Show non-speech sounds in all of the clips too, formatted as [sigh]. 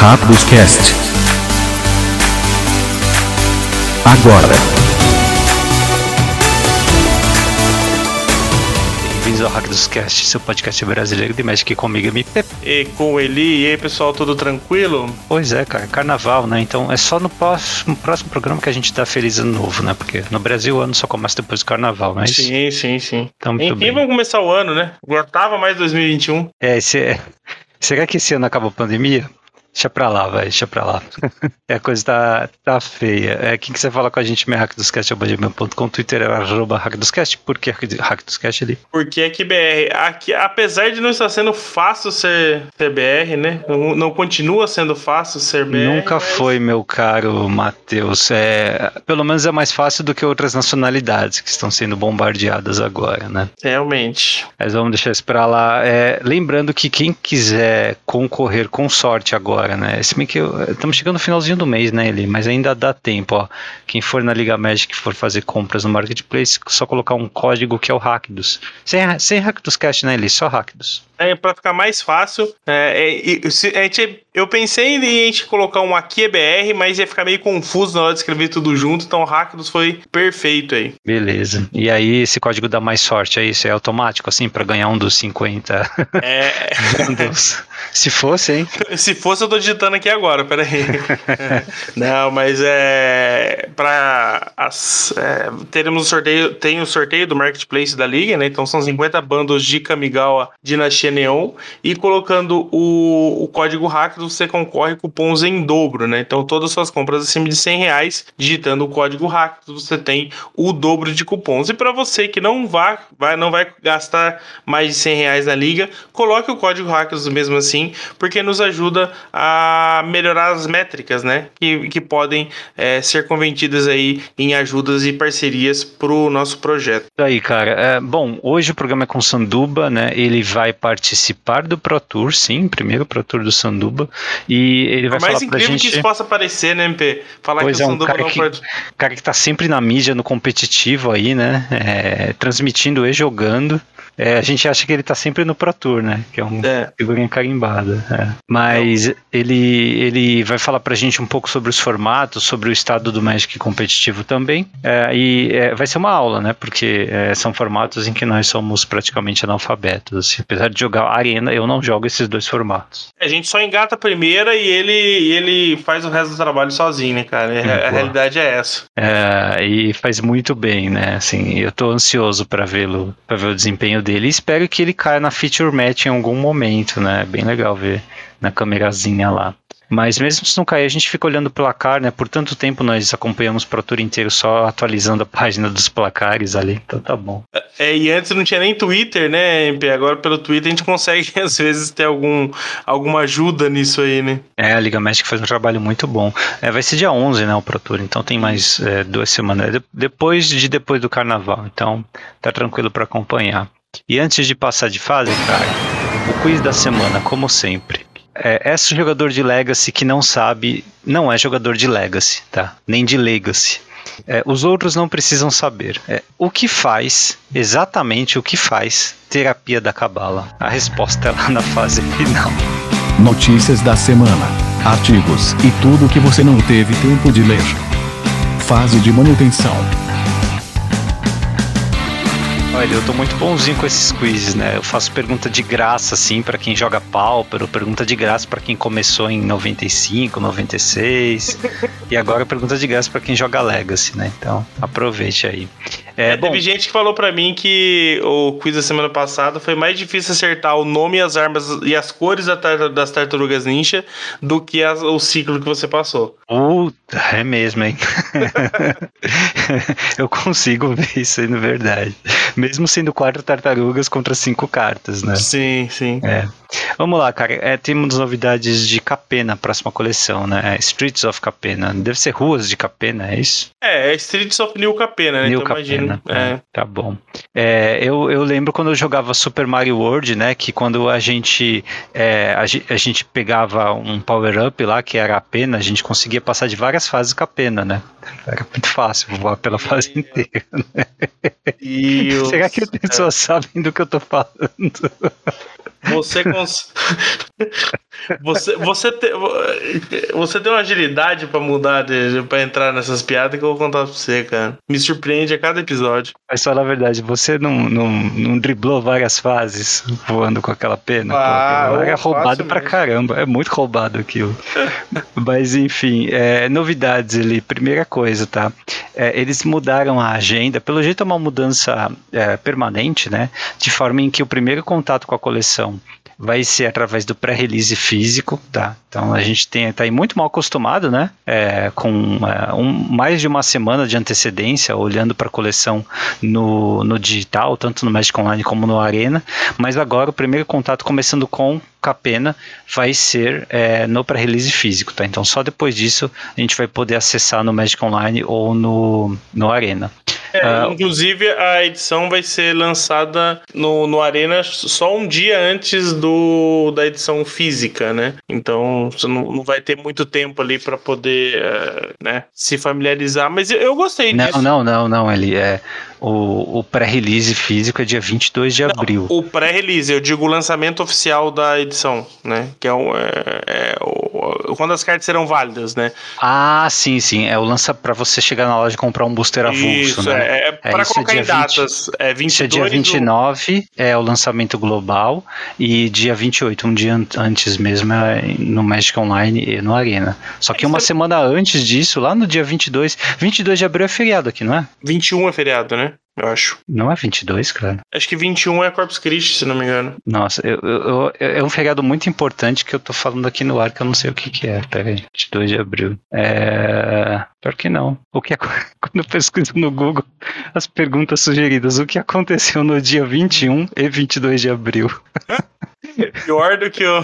Rápidos Cast. Agora. Bem-vindos ao Hack dos Cast, seu podcast brasileiro de Magic comigo, MP. E com o Eli, e aí pessoal, tudo tranquilo? Pois é, cara, carnaval, né? Então é só no próximo, próximo programa que a gente dá Feliz Ano Novo, né? Porque no Brasil o ano só começa depois do carnaval, não é? Sim, sim, sim. Então, muito Enfim, bem. vamos começar o ano, né? Agora mais 2021. É, esse é... [laughs] Será que esse ano acaba a pandemia? Deixa pra lá, vai, deixa pra lá. [laughs] É, a coisa tá, tá feia. É, quem quiser falar com a gente, meu hackdoscast.com, Twitter é arroba hackdoscast. Por que hackdoscast ali? Porque aqui BR, aqui, apesar de não estar sendo fácil ser, ser BR, né? Não, não continua sendo fácil ser BR. Nunca mas- foi, meu caro Matheus. É, pelo menos é mais fácil do que outras nacionalidades que estão sendo bombardeadas agora, né? Realmente. Mas vamos deixar isso pra lá. É, lembrando que quem quiser concorrer com sorte agora, né? Se bem que estamos chegando no finalzinho do mês, né, Eli? Mas ainda dá tempo, ó. Quem for na Liga Magic for fazer compras no Marketplace, só colocar um código que é o Hackdos. Sem, sem Hackdos Cash, né, Eli? Só Hackdos. É, pra ficar mais fácil, é, é, se- a gente- eu pensei em a gente colocar um aqui é BR, mas ia ficar meio confuso na hora de escrever tudo junto, então o Hackdos foi perfeito aí. Beleza. E aí, esse código dá mais sorte, é isso? É automático, assim, pra ganhar um dos 50 É? [laughs] Se fosse, hein? [laughs] Se fosse, eu tô digitando aqui agora, peraí. [laughs] Não, mas é. Pra. As, é, teremos o sorteio. Tem o sorteio do Marketplace da Liga, né? Então são 50 bandos de Kamigawa Dinastia E colocando o, o código hack, você concorre cupons em dobro, né? Então todas as suas compras acima de 100 reais, digitando o código hack, você tem o dobro de cupons. E para você que não vai, vai, não vai gastar mais de 100 reais na liga, coloque o código hackers mesmo assim, porque nos ajuda a melhorar as métricas, né? Que, que podem é, ser convertidas aí em ajudas e parcerias pro nosso projeto. Aí, cara. É, bom, hoje o programa é com o Sanduba, né? Ele vai participar do Pro Tour, sim, primeiro Pro Tour do Sanduba. E ele vai mais falar pra incrível gente. que isso possa parecer, né, MP? Falar Pois que é, o Sanduba cara não que- pode. cara que tá sempre na mídia, no competitivo aí, né? É, transmitindo e jogando. É, a gente acha que ele tá sempre no Pro Tour, né? Que é um É. figurinha carimbada. é. Mas ele, ele vai falar pra gente um pouco sobre os formatos, sobre o estado do Magic competitivo também. É, e é, vai ser uma aula, né? Porque é, são formatos em que nós somos praticamente analfabetos. assim. Apesar de jogar Arena, eu não jogo esses dois formatos. A gente só engata a primeira e ele, ele faz o resto do trabalho sozinho, né, cara? A, a realidade é essa. É, e faz muito bem, né? Assim, eu tô ansioso pra vê-lo, para ver o desempenho dele. E espero que ele caia na feature match em algum momento, né? É bem legal ver na câmerazinha lá. Mas mesmo se não cair, a gente fica olhando o placar, né? Por tanto tempo nós acompanhamos o Pro Tour inteiro só atualizando a página dos placares ali. Então tá bom. É, e antes não tinha nem Twitter, né, MP? Agora pelo Twitter a gente consegue, [laughs] às vezes, ter algum, alguma ajuda nisso aí, né? É, a Liga Magic faz um trabalho muito bom. É, vai ser dia 11, né, o Pro Tour, então tem mais é, duas semanas. É de- depois de depois do Carnaval, então tá tranquilo para acompanhar. E antes de passar de fase, cara, o quiz da semana, como sempre. É, esse jogador de Legacy que não sabe, não é jogador de Legacy, tá? Nem de Legacy. É, os outros não precisam saber. É, o que faz, exatamente o que faz, terapia da cabala? A resposta é lá na fase final. Notícias da semana, artigos e tudo que você não teve tempo de ler. Fase de manutenção. Olha, eu tô muito bonzinho com esses quizzes, né? Eu faço pergunta de graça, assim, pra quem joga Pauper, pergunta de graça pra quem começou em 95, 96, e agora pergunta de graça pra quem joga Legacy, né? Então, aproveite aí. É, É, bom, Teve gente que falou pra mim que o quiz da semana passada foi mais difícil acertar o nome e as armas e as cores das tartarugas ninja do que as- o ciclo que você passou. Puta, é mesmo, hein? [laughs] eu consigo ver isso aí, na verdade. Mesmo sendo quatro tartarugas contra cinco cartas, né? Sim, sim. É. Vamos lá, cara. É, temos novidades de Capena, próxima coleção, né? É Streets of Capena. Deve ser ruas de Capena, é isso? É, é Streets of New Capena, né? New então Capena. É. Tá bom. É, eu, eu lembro quando eu jogava Super Mario World, né? Que quando a gente, é, a, a gente pegava um power-up lá, que era a pena, a gente conseguia passar de várias fases com a pena, né? Era muito fácil voar pela fase [laughs] inteira. O- [laughs] Será que as pessoas sabem do que eu tô falando? Você cons... [laughs] você você tem você tem uma agilidade para mudar para entrar nessas piadas que eu vou contar pra você, cara. Me surpreende a cada episódio. Mas só na verdade, você não, não, não driblou várias fases voando com aquela pena? Ah, Pô, é roubado pra mesmo. caramba, é muito roubado aquilo. [laughs] Mas enfim, é, novidades ali. Primeira coisa, tá? É, eles mudaram a agenda, pelo jeito é uma mudança é, permanente, né? De forma em que o primeiro contato com a coleção vai ser através do pré-release físico, tá? Então a gente tem tá aí muito mal acostumado, né? É, com é, um, mais de uma semana de antecedência, olhando para a coleção no, no digital, tanto no Magic Online como no Arena. Mas agora o primeiro contato começando com Capena vai ser é, no pré-release físico, tá? Então só depois disso a gente vai poder acessar no Magic Online ou no, no Arena. É, uh, inclusive a edição vai ser lançada no, no Arena só um dia antes do, da edição física, né? Então você não, não vai ter muito tempo ali para poder uh, né, se familiarizar, mas eu, eu gostei não, disso. Não, não, não, ele é o, o pré-release físico é dia 22 de não, abril. O pré-release, eu digo o lançamento oficial da edição, né? Que é, o, é, é o, quando as cartas serão válidas, né? Ah, sim, sim. É o lança para você chegar na loja e comprar um booster avulso, isso, né? É, é para é colocar em datas. 20, é 22 isso é dia 29, do... é o lançamento global, e dia 28, um dia antes mesmo, é no Magic Online e no Arena. Só que uma semana antes disso, lá no dia 22, 22 de abril é feriado aqui, não é? 21 é feriado, né? Eu acho. Não é 22, cara? Acho que 21 é Corpus Christi, se não me engano. Nossa, eu, eu, eu, é um feriado muito importante que eu tô falando aqui no ar que eu não sei o que que é. Pera aí, 22 de abril. É... Pior que não. O que é... [laughs] Quando eu pesquiso no Google as perguntas sugeridas, o que aconteceu no dia 21 e 22 de abril? [laughs] Pior do que o.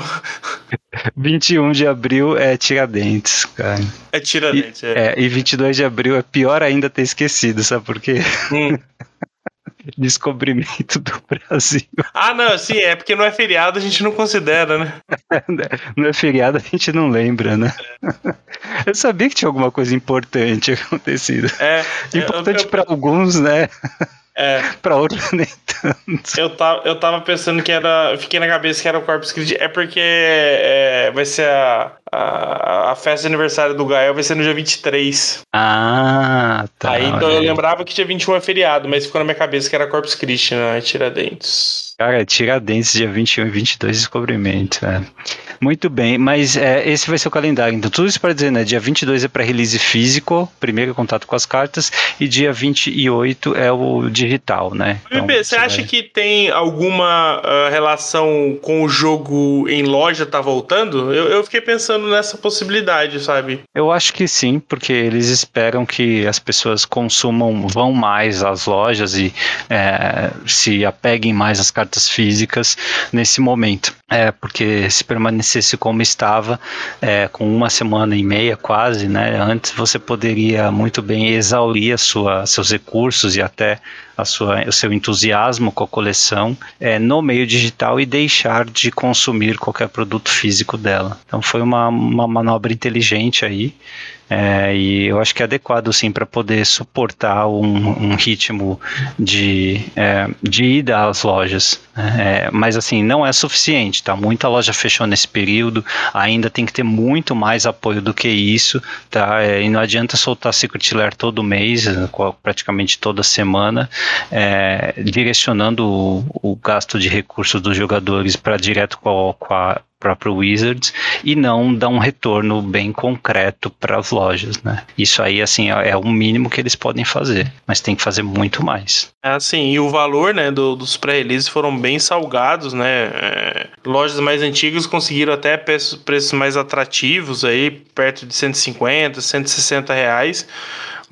[laughs] 21 de abril é Tiradentes, cara. É Tiradentes, e, é. é. E 22 de abril é pior ainda ter esquecido, sabe por quê? Hum. [laughs] Descobrimento do Brasil. Ah, não, sim, é porque não é feriado, a gente não considera, né? [laughs] não é feriado, a gente não lembra, né? É. Eu sabia que tinha alguma coisa importante acontecido. É. Importante para alguns, né? É. pra outros [laughs] nem tanto. Eu tava, eu tava pensando que era. Fiquei na cabeça que era o Corpus Christi. É porque é, vai ser a, a, a, festa de aniversário do Gael, vai ser no dia 23. Ah, tá. Aí então eu lembrava que dia 21 é feriado, mas ficou na minha cabeça que era Corpus Christi, né? Tiradentes. Cara, Tiradentes, dia 21 e 22, descobrimento. É. Muito bem, mas é, esse vai ser o calendário. Então, tudo isso para dizer, né? Dia 22 é para release físico, primeiro contato com as cartas, e dia 28 é o digital, né? Então, você acha vai... que tem alguma uh, relação com o jogo em loja tá voltando? Eu, eu fiquei pensando nessa possibilidade, sabe? Eu acho que sim, porque eles esperam que as pessoas consumam, vão mais às lojas e é, se apeguem mais às cartas físicas nesse momento. É, porque se permanecesse como estava, é, com uma semana e meia quase, né, antes você poderia muito bem exaurir sua, seus recursos e até a sua, o seu entusiasmo com a coleção é, no meio digital e deixar de consumir qualquer produto físico dela. Então foi uma, uma manobra inteligente aí. É, e eu acho que é adequado sim para poder suportar um, um ritmo de, é, de ida às lojas. Né? É, mas assim, não é suficiente, tá? Muita loja fechou nesse período, ainda tem que ter muito mais apoio do que isso, tá? É, e não adianta soltar Secret Lair todo mês, praticamente toda semana, é, direcionando o, o, gasto de recursos dos jogadores para direto com a, com a próprio Wizards e não dá um retorno bem concreto para as lojas, né? Isso aí, assim, é, o mínimo que eles podem fazer, mas tem que fazer muito mais. É assim, e o valor, né, do, dos pré-releases foram bem salgados, né? É, lojas mais antigas conseguiram até preços, preços mais atrativos aí, perto de 150, 160 reais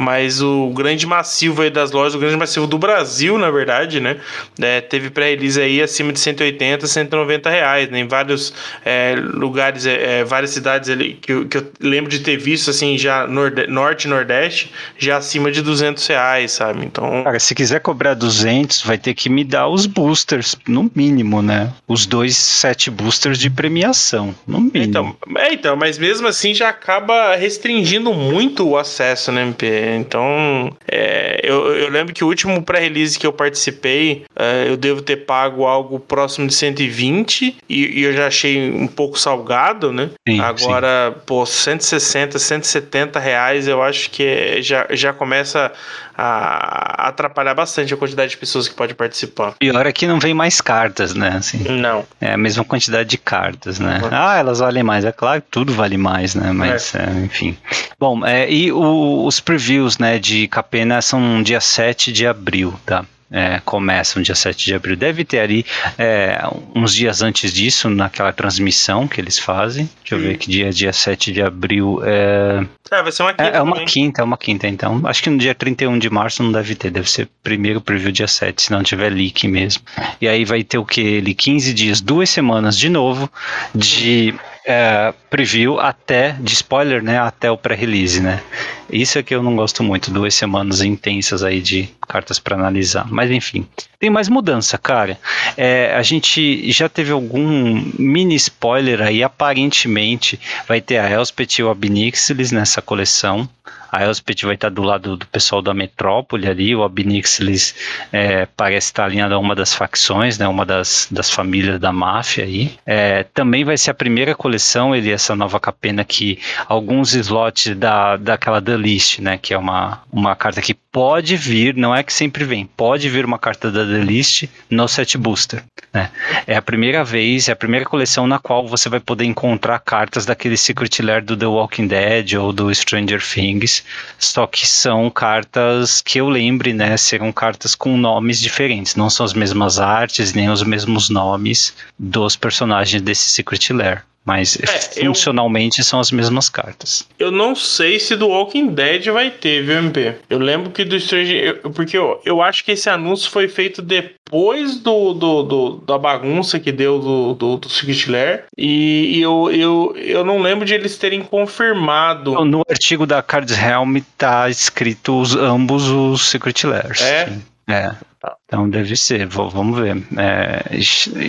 mas o grande massivo aí das lojas, o grande massivo do Brasil, na verdade, né? É, teve pré-release aí acima de 180, 190 reais, né? Em vários é, lugares, é, é, várias cidades ali que eu, que eu lembro de ter visto, assim, já norde, norte e nordeste, já acima de 200 reais, sabe? Então... Cara, se quiser cobrar 200, vai ter que me dar os boosters, no mínimo, né? Os dois sete boosters de premiação, no mínimo. Então, é, então mas mesmo assim já acaba restringindo muito o acesso, né, MP? Então, é, eu, eu lembro que o último pré-release que eu participei, é, eu devo ter pago algo próximo de 120 e, e eu já achei um pouco salgado, né? Sim, Agora, sim. pô, 160, 170 reais eu acho que é, já, já começa a atrapalhar bastante a quantidade de pessoas que pode participar. Pior é que não vem mais cartas, né? Assim, não. É a mesma quantidade de cartas, né? Uhum. Ah, elas valem mais. É claro que tudo vale mais, né? Mas, é. É, enfim. Bom, é, e o, os previews, né, de Capena são dia 7 de abril, tá? é, começa no dia 7 de abril. Deve ter ali é, uns dias antes disso, naquela transmissão que eles fazem. Deixa eu ver que dia, dia 7 de abril. É, é vai ser uma quinta. É, é uma quinta, é uma quinta, então. Acho que no dia 31 de março não deve ter, deve ser primeiro preview dia 7, se não tiver leak mesmo. E aí vai ter o que? Ele 15 dias, duas semanas de novo de é, preview até, de spoiler, né, até o pré-release, né. Isso é que eu não gosto muito, duas semanas intensas aí de cartas para analisar. Mas enfim, tem mais mudança, cara. É, a gente já teve algum mini spoiler aí, aparentemente vai ter a Elspeth e o Abnixilis nessa coleção. A Elspeth vai estar do lado do pessoal da Metrópole ali, o Abnixilis é, parece estar alinhado a uma das facções, né, uma das, das famílias da máfia aí. É, também vai ser a primeira coleção, ele essa nova capena que alguns slots da, daquela The List, né, que é uma, uma carta que pode vir, não é que sempre vem, pode vir uma carta da The List no set booster. Né? É a primeira vez, é a primeira coleção na qual você vai poder encontrar cartas daquele Secret Lair do The Walking Dead ou do Stranger Things, só que são cartas que eu lembre, né, serão cartas com nomes diferentes, não são as mesmas artes nem os mesmos nomes dos personagens desse Secret Lair. Mas é, funcionalmente eu, são as mesmas cartas. Eu não sei se do Walking Dead vai ter, viu, MP? Eu lembro que do Stranger. Porque eu, eu acho que esse anúncio foi feito depois do, do, do da bagunça que deu do, do, do Secret Lair. E, e, eu, eu, eu não lembro de eles terem confirmado. No artigo da Cards Helm tá escrito os, ambos os Secret Lairs. É. Sim. É. Tá. Então deve ser, vamos ver. É,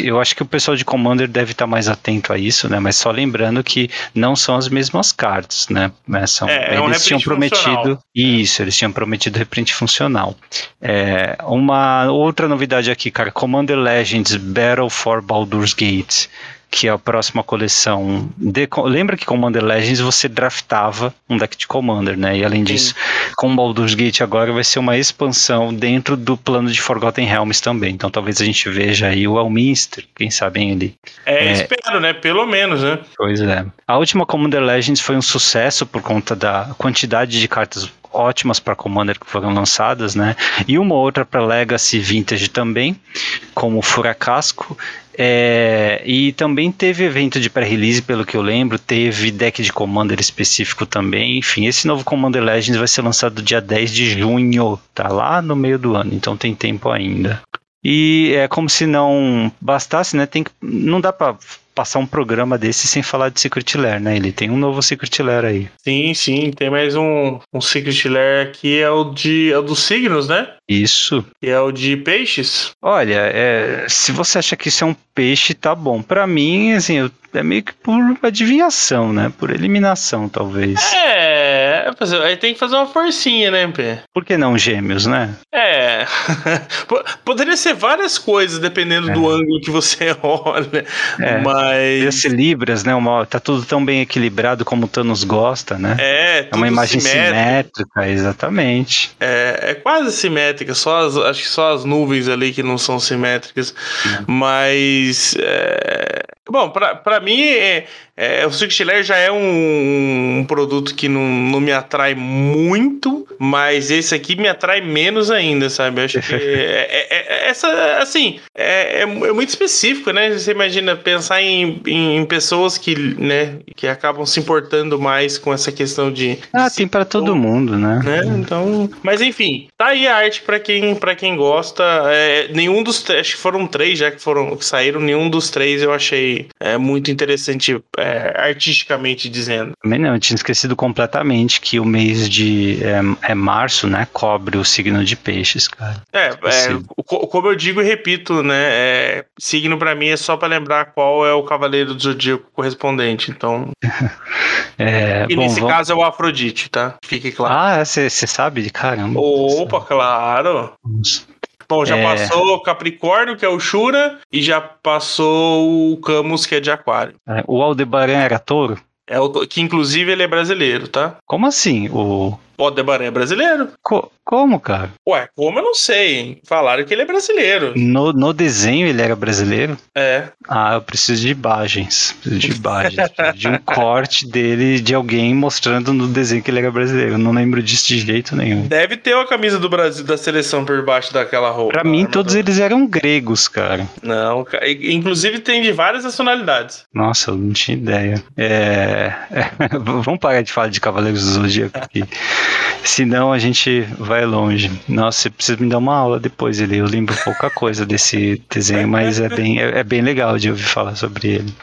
eu acho que o pessoal de Commander deve estar mais atento a isso, né? Mas só lembrando que não são as mesmas cartas, né? É, são, é, é um eles tinham prometido isso, eles tinham prometido reprint funcional. É, uma outra novidade aqui, cara, Commander Legends Battle for Baldur's Gate que é a próxima coleção. De, lembra que Commander Legends você draftava um deck de Commander, né? E além Sim. disso, com Baldur's Gate agora vai ser uma expansão dentro do plano de Forgotten Realms também. Então talvez a gente veja aí o Elminster, quem sabe ele. É, é, espero, né? Pelo menos, né? Pois é. A última Commander Legends foi um sucesso por conta da quantidade de cartas ótimas para Commander que foram lançadas, né? E uma outra para Legacy Vintage também, como Furacasco. É, e também teve evento de pré-release, pelo que eu lembro, teve deck de Commander específico também. Enfim, esse novo Commander Legends vai ser lançado dia 10 de junho, tá lá no meio do ano, então tem tempo ainda. E é como se não bastasse, né? Tem que, não dá para passar um programa desse sem falar de Secret Lair, né? Ele tem um novo Secret Lair aí. Sim, sim, tem mais um, um Secret Lair aqui, é o de é o dos signos, né? Isso. E é o de peixes? Olha, é, se você acha que isso é um peixe, tá bom. Para mim, assim, eu é meio que por adivinhação, né? Por eliminação, talvez. É, aí tem que fazer uma forcinha, né, MP? Por que não gêmeos, né? É. [laughs] Poderia ser várias coisas, dependendo é. do ângulo que você [laughs] olha. É. Mas. Ser Libras, né? Uma, tá tudo tão bem equilibrado como o Thanos gosta, né? É, É uma imagem simétrica, exatamente. É, é quase simétrica, só as, acho que só as nuvens ali que não são simétricas. É. Mas. É, bom, pra, pra mim, é, é, o Lair já é um, um, produto que não, não me atrai muito, mas esse aqui me atrai menos ainda, sabe? Eu acho que [laughs] é, é, é, essa, assim, é, é, muito específico, né? Você imagina pensar em, em, pessoas que, né, que acabam se importando mais com essa questão de. Ah, tem para todo mundo, né? né? Então, mas enfim, tá aí a arte para quem, quem gosta. nenhum dos, acho que foram três já que foram que saíram, nenhum dos três eu achei é, muito interessante é, artisticamente dizendo. Também não, eu tinha esquecido completamente que o mês de é, é março, né, cobre o signo de peixes, cara. É, é como eu digo e repito, né, é, signo para mim é só para lembrar qual é o cavaleiro do zodíaco correspondente, então... [laughs] É, e bom, nesse vamos... caso é o Afrodite, tá? Fique claro. Ah, você sabe? Caramba. Opa, claro. Nossa. Bom, já é... passou Capricórnio, que é o Shura, e já passou o Camus, que é de Aquário. É, o Aldebaran era touro? É o, que inclusive ele é brasileiro, tá? Como assim? O o Aldebaran é brasileiro. Co como, cara? Ué, como eu não sei, hein? Falaram que ele é brasileiro. No, no desenho ele era brasileiro? É. Ah, eu preciso de imagens. Preciso de imagens. [laughs] de um corte dele, de alguém mostrando no desenho que ele era brasileiro. Eu não lembro disso de jeito nenhum. Deve ter uma camisa do Brasil, da seleção por baixo daquela roupa. Pra mim, todos eles eram gregos, cara. Não, inclusive tem de várias nacionalidades. Nossa, eu não tinha ideia. É... é... [laughs] Vamos parar de falar de Cavaleiros do Zodíaco aqui. Senão a gente vai longe. Nossa, você precisa me dar uma aula depois ele. Eu lembro pouca coisa desse desenho, mas é bem, é, é bem legal de ouvir falar sobre ele.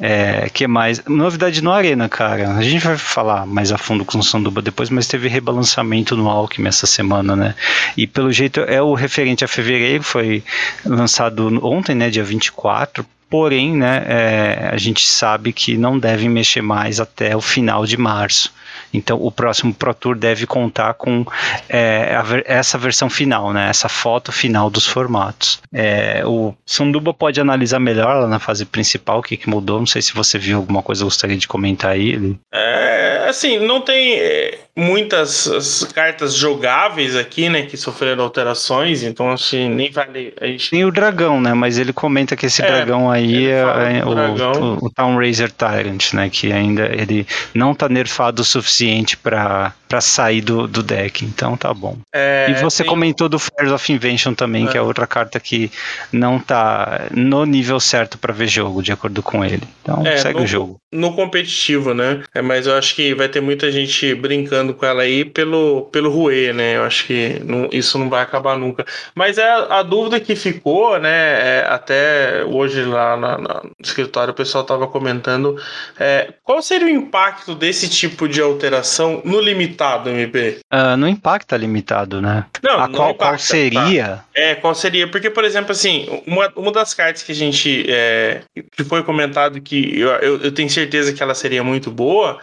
É, que mais? Novidade no Arena, cara. A gente vai falar mais a fundo com o Sanduba depois, mas teve rebalançamento no Alckmin essa semana, né? E pelo jeito é o referente a fevereiro, foi lançado ontem, né, dia 24 porém, né, é, a gente sabe que não devem mexer mais até o final de março. Então, o próximo Pro Tour deve contar com é, essa versão final, né? Essa foto final dos formatos. É, o Sanduba pode analisar melhor lá na fase principal o que, que mudou. Não sei se você viu alguma coisa, gostaria de comentar aí. É, assim, não tem é, muitas cartas jogáveis aqui, né? Que sofreram alterações, então assim, nem vale. A gente... Tem o dragão, né? Mas ele comenta que esse é, dragão aí é, o, o, o Town Razor Tyrant, né? Que ainda ele não tá nerfado o suficiente para sair do, do deck, então tá bom. É, e você tem... comentou do Fires of Invention também, é. que é outra carta que não tá no nível certo para ver jogo, de acordo com ele. Então é, segue no, o jogo. No competitivo, né? É, mas eu acho que vai ter muita gente brincando com ela aí pelo, pelo Rue, né? Eu acho que não, isso não vai acabar nunca. Mas é a, a dúvida que ficou, né? É, até hoje lá na, na, no escritório o pessoal tava comentando é, qual seria o impacto desse tipo de alteração no limitado, MP? Uh, ah, não impacta limitado, né? Não, a não qual, impacta, qual seria? Tá. É, qual seria? Porque, por exemplo, assim, uma, uma das cartas que a gente. É, que foi comentado que eu, eu, eu tenho certeza que ela seria muito boa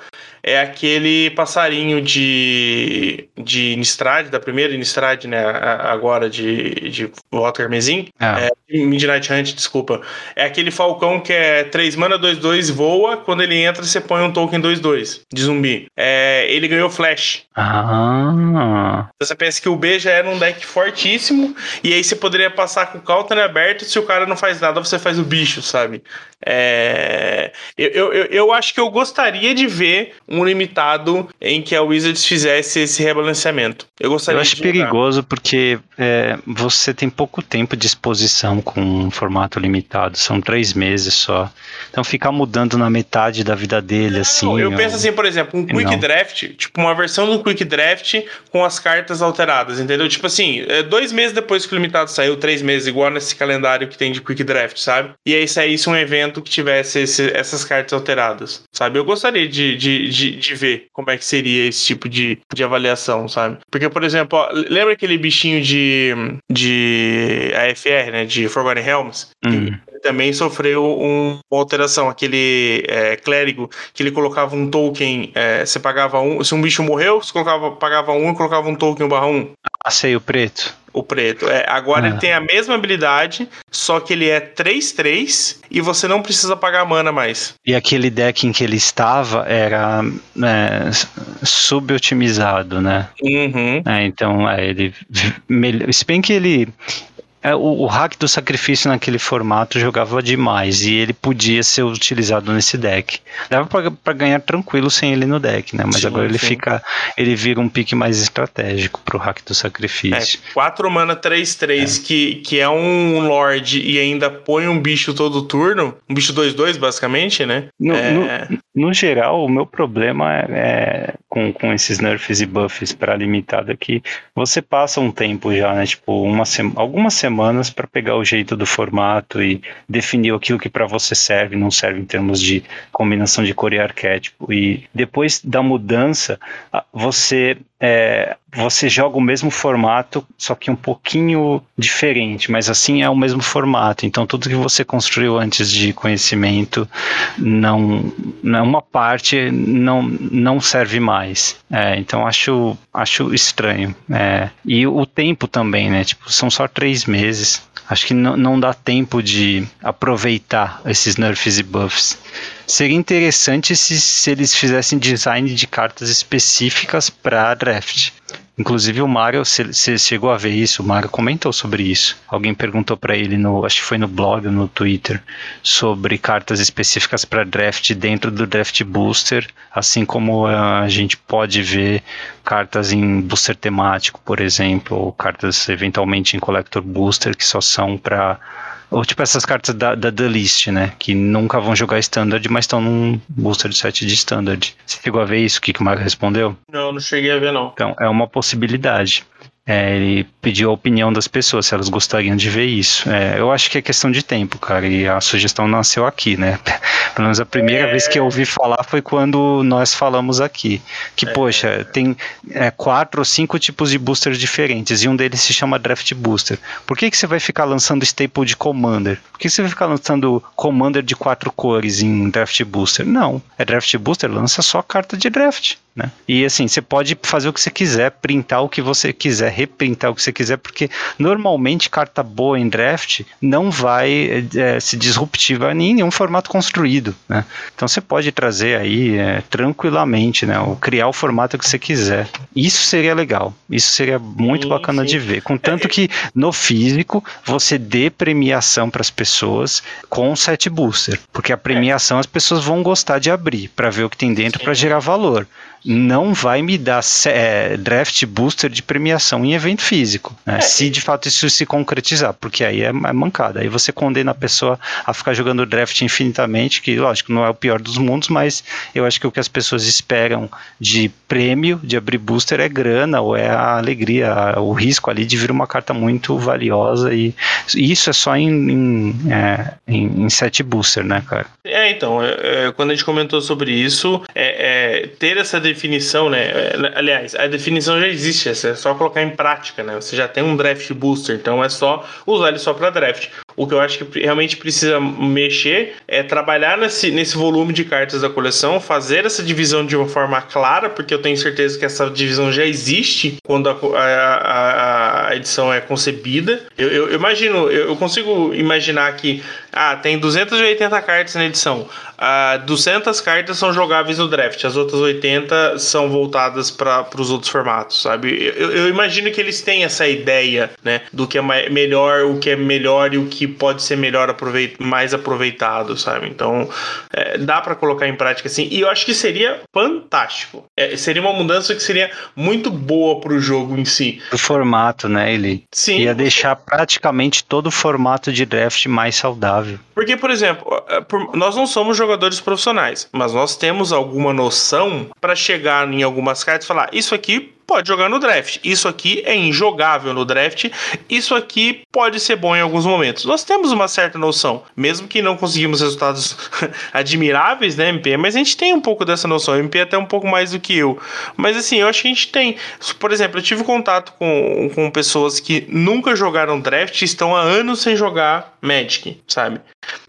é aquele passarinho de, de Nistrad, da primeira Nistrad, né? Agora de, de Walter Mezin. Ah. É, Midnight Hunt, desculpa. É aquele falcão que é 3 mana 2-2, voa. Quando ele entra, você põe um token 2-2 de zumbi. É, ele ganhou Flash. Ah. Então você pensa que o B já era um deck fortíssimo. E aí você poderia passar com o Counter aberto. Se o cara não faz nada, você faz o bicho, sabe? É, eu, eu, eu acho que eu gostaria de ver um limitado em que a Wizards fizesse esse rebalanceamento. Eu gostaria Eu acho perigoso porque é, você tem pouco tempo de exposição com um formato limitado, são três meses só. Então ficar mudando na metade da vida dele, assim. eu penso assim, por exemplo, um Quick não. Draft, tipo uma versão do Quick Draft com as cartas alteradas, entendeu? Tipo assim, é, dois meses depois que o limitado saiu, três meses, igual nesse calendário que tem de Quick Draft, sabe? E aí saísse um evento que tivesse esse, essas cartas alteradas, sabe? Eu gostaria de, de, de de, de ver como é que seria esse tipo de, de avaliação, sabe? Porque, por exemplo, ó, lembra aquele bichinho de, de AFR, né? De Forgotten Realms? Hum. Ele também sofreu um, uma alteração, aquele é, clérigo que ele colocava um token, é, você pagava um, se um bicho morreu, você colocava, pagava um e colocava um token barra um. Ah, sei, o preto. O preto. É, agora ah. ele tem a mesma habilidade, só que ele é 3-3 e você não precisa pagar mana mais. E aquele deck em que ele estava era é, subotimizado, né? Uhum. É, então, é, ele. Se bem que ele é, o, o, hack do sacrifício naquele formato jogava demais e ele podia ser utilizado nesse deck. Dava para ganhar tranquilo sem ele no deck, né? Mas sim, agora ele sim. fica. Ele vira um pique mais estratégico pro hack do sacrifício. É, 4 mana 3-3, é. que, que é um Lord e ainda põe um bicho todo turno, um bicho 2-2, basicamente, né? No, é... no, no geral, o meu problema é, é com, com esses nerfs e buffs para limitado é que você passa um tempo já, né? Tipo, uma sema, algumas semanas para pegar o jeito do formato e definir aquilo que para você serve, não serve em termos de combinação de cor e arquétipo. E depois da mudança, você é, você joga o mesmo formato, só que um pouquinho diferente, mas assim é o mesmo formato. Então tudo que você construiu antes de conhecimento, não, não uma parte não, não serve mais. É, então acho, acho estranho. É, e o tempo também, né? Tipo, são só três meses. Acho que não, dá tempo de aproveitar esses nerfs e buffs. Seria interessante se, se eles fizessem design de cartas específicas para draft. Inclusive o Mario, você chegou a ver isso, o Mario comentou sobre isso. Alguém perguntou para ele no, acho que foi no blog ou no Twitter, sobre cartas específicas para draft dentro do draft booster, assim como a gente pode ver cartas em booster temático, por exemplo, ou cartas eventualmente em collector booster que só são para ou tipo essas cartas da, da The List, né? Que nunca vão jogar Standard, mas estão num booster de set de Standard. Você chegou a ver isso? O que, que o Mario respondeu? Não, não cheguei a ver, não. Então, é uma possibilidade. É, ele pediu a opinião das pessoas, se elas gostariam de ver isso. É, eu acho que é questão de tempo, cara, e a sugestão nasceu aqui, né? [laughs] Pelo menos a primeira é... vez que eu ouvi falar foi quando nós falamos aqui. Que, é... poxa, tem é, quatro ou cinco tipos de boosters diferentes, e um deles se chama Draft Booster. Por que, que você vai ficar lançando staple de Commander? Por que você vai ficar lançando Commander de quatro cores em Draft Booster? Não, é Draft Booster, lança só carta de draft. Né? E assim, você pode fazer o que você quiser, printar o que você quiser, reprintar o que você quiser, porque normalmente carta boa em draft não vai é, se disruptiva em nenhum formato construído. Né? Então você pode trazer aí é, tranquilamente, né? ou criar o formato que você quiser. Isso seria legal, isso seria muito sim, bacana sim. de ver. Contanto é, que no físico você dê premiação para as pessoas com o set booster, porque a premiação as pessoas vão gostar de abrir para ver o que tem dentro para gerar valor não vai me dar é, draft booster de premiação em evento físico, né? é. se de fato isso se concretizar, porque aí é, é, mancada. Aí você condena a pessoa a ficar jogando draft infinitamente, que lógico não é o pior dos mundos, mas eu acho que o que as pessoas esperam de prêmio, de abrir booster, é grana ou é a alegria, o risco ali de vir uma carta muito valiosa e, isso é só em, em, é, em, em set booster, né, cara? É, então, é, é, quando a gente comentou sobre isso, é, ter essa definição né? É, aliás, a definição já existe, é só colocar em prática, né? Você já tem um draft booster, então é só usar ele só para draft. O que eu acho que realmente precisa mexer é trabalhar nesse, nesse volume de cartas da coleção, fazer essa divisão de uma forma clara, porque eu tenho certeza que essa divisão já existe quando a, a, a edição é concebida. Eu, eu, eu imagino, eu consigo imaginar que ah, tem 280 cartas na edição. Ah, 200 cartas são jogáveis no draft, as outras 80 são voltadas para os outros formatos, sabe? Eu, eu, imagino que eles têm essa ideia, né, do que é melhor, o que é melhor e o que pode ser melhor aproveit mais aproveitado, sabe? Então, é, dá para colocar em prática assim. E eu acho que seria fantástico. É, seria uma mudança que seria muito boa para o jogo em si. O formato, né? Ele Sim. ia deixar praticamente todo o formato de draft mais saudável saudável. Porque, por exemplo, é, nós não somos jogadores profissionais, mas nós temos alguma noção para chegar em algumas cartas e falar: isso aqui pode jogar no draft. Isso aqui é injogável no draft. Isso aqui pode ser bom em alguns momentos. Nós temos uma certa noção, mesmo que não conseguimos resultados [laughs] admiráveis, né, MP? Mas a gente tem um pouco dessa noção. MP é até um pouco mais do que eu. Mas assim, eu acho que a gente tem. Por exemplo, eu tive contato com, com pessoas que nunca jogaram draft e estão há anos sem jogar Magic, sabe?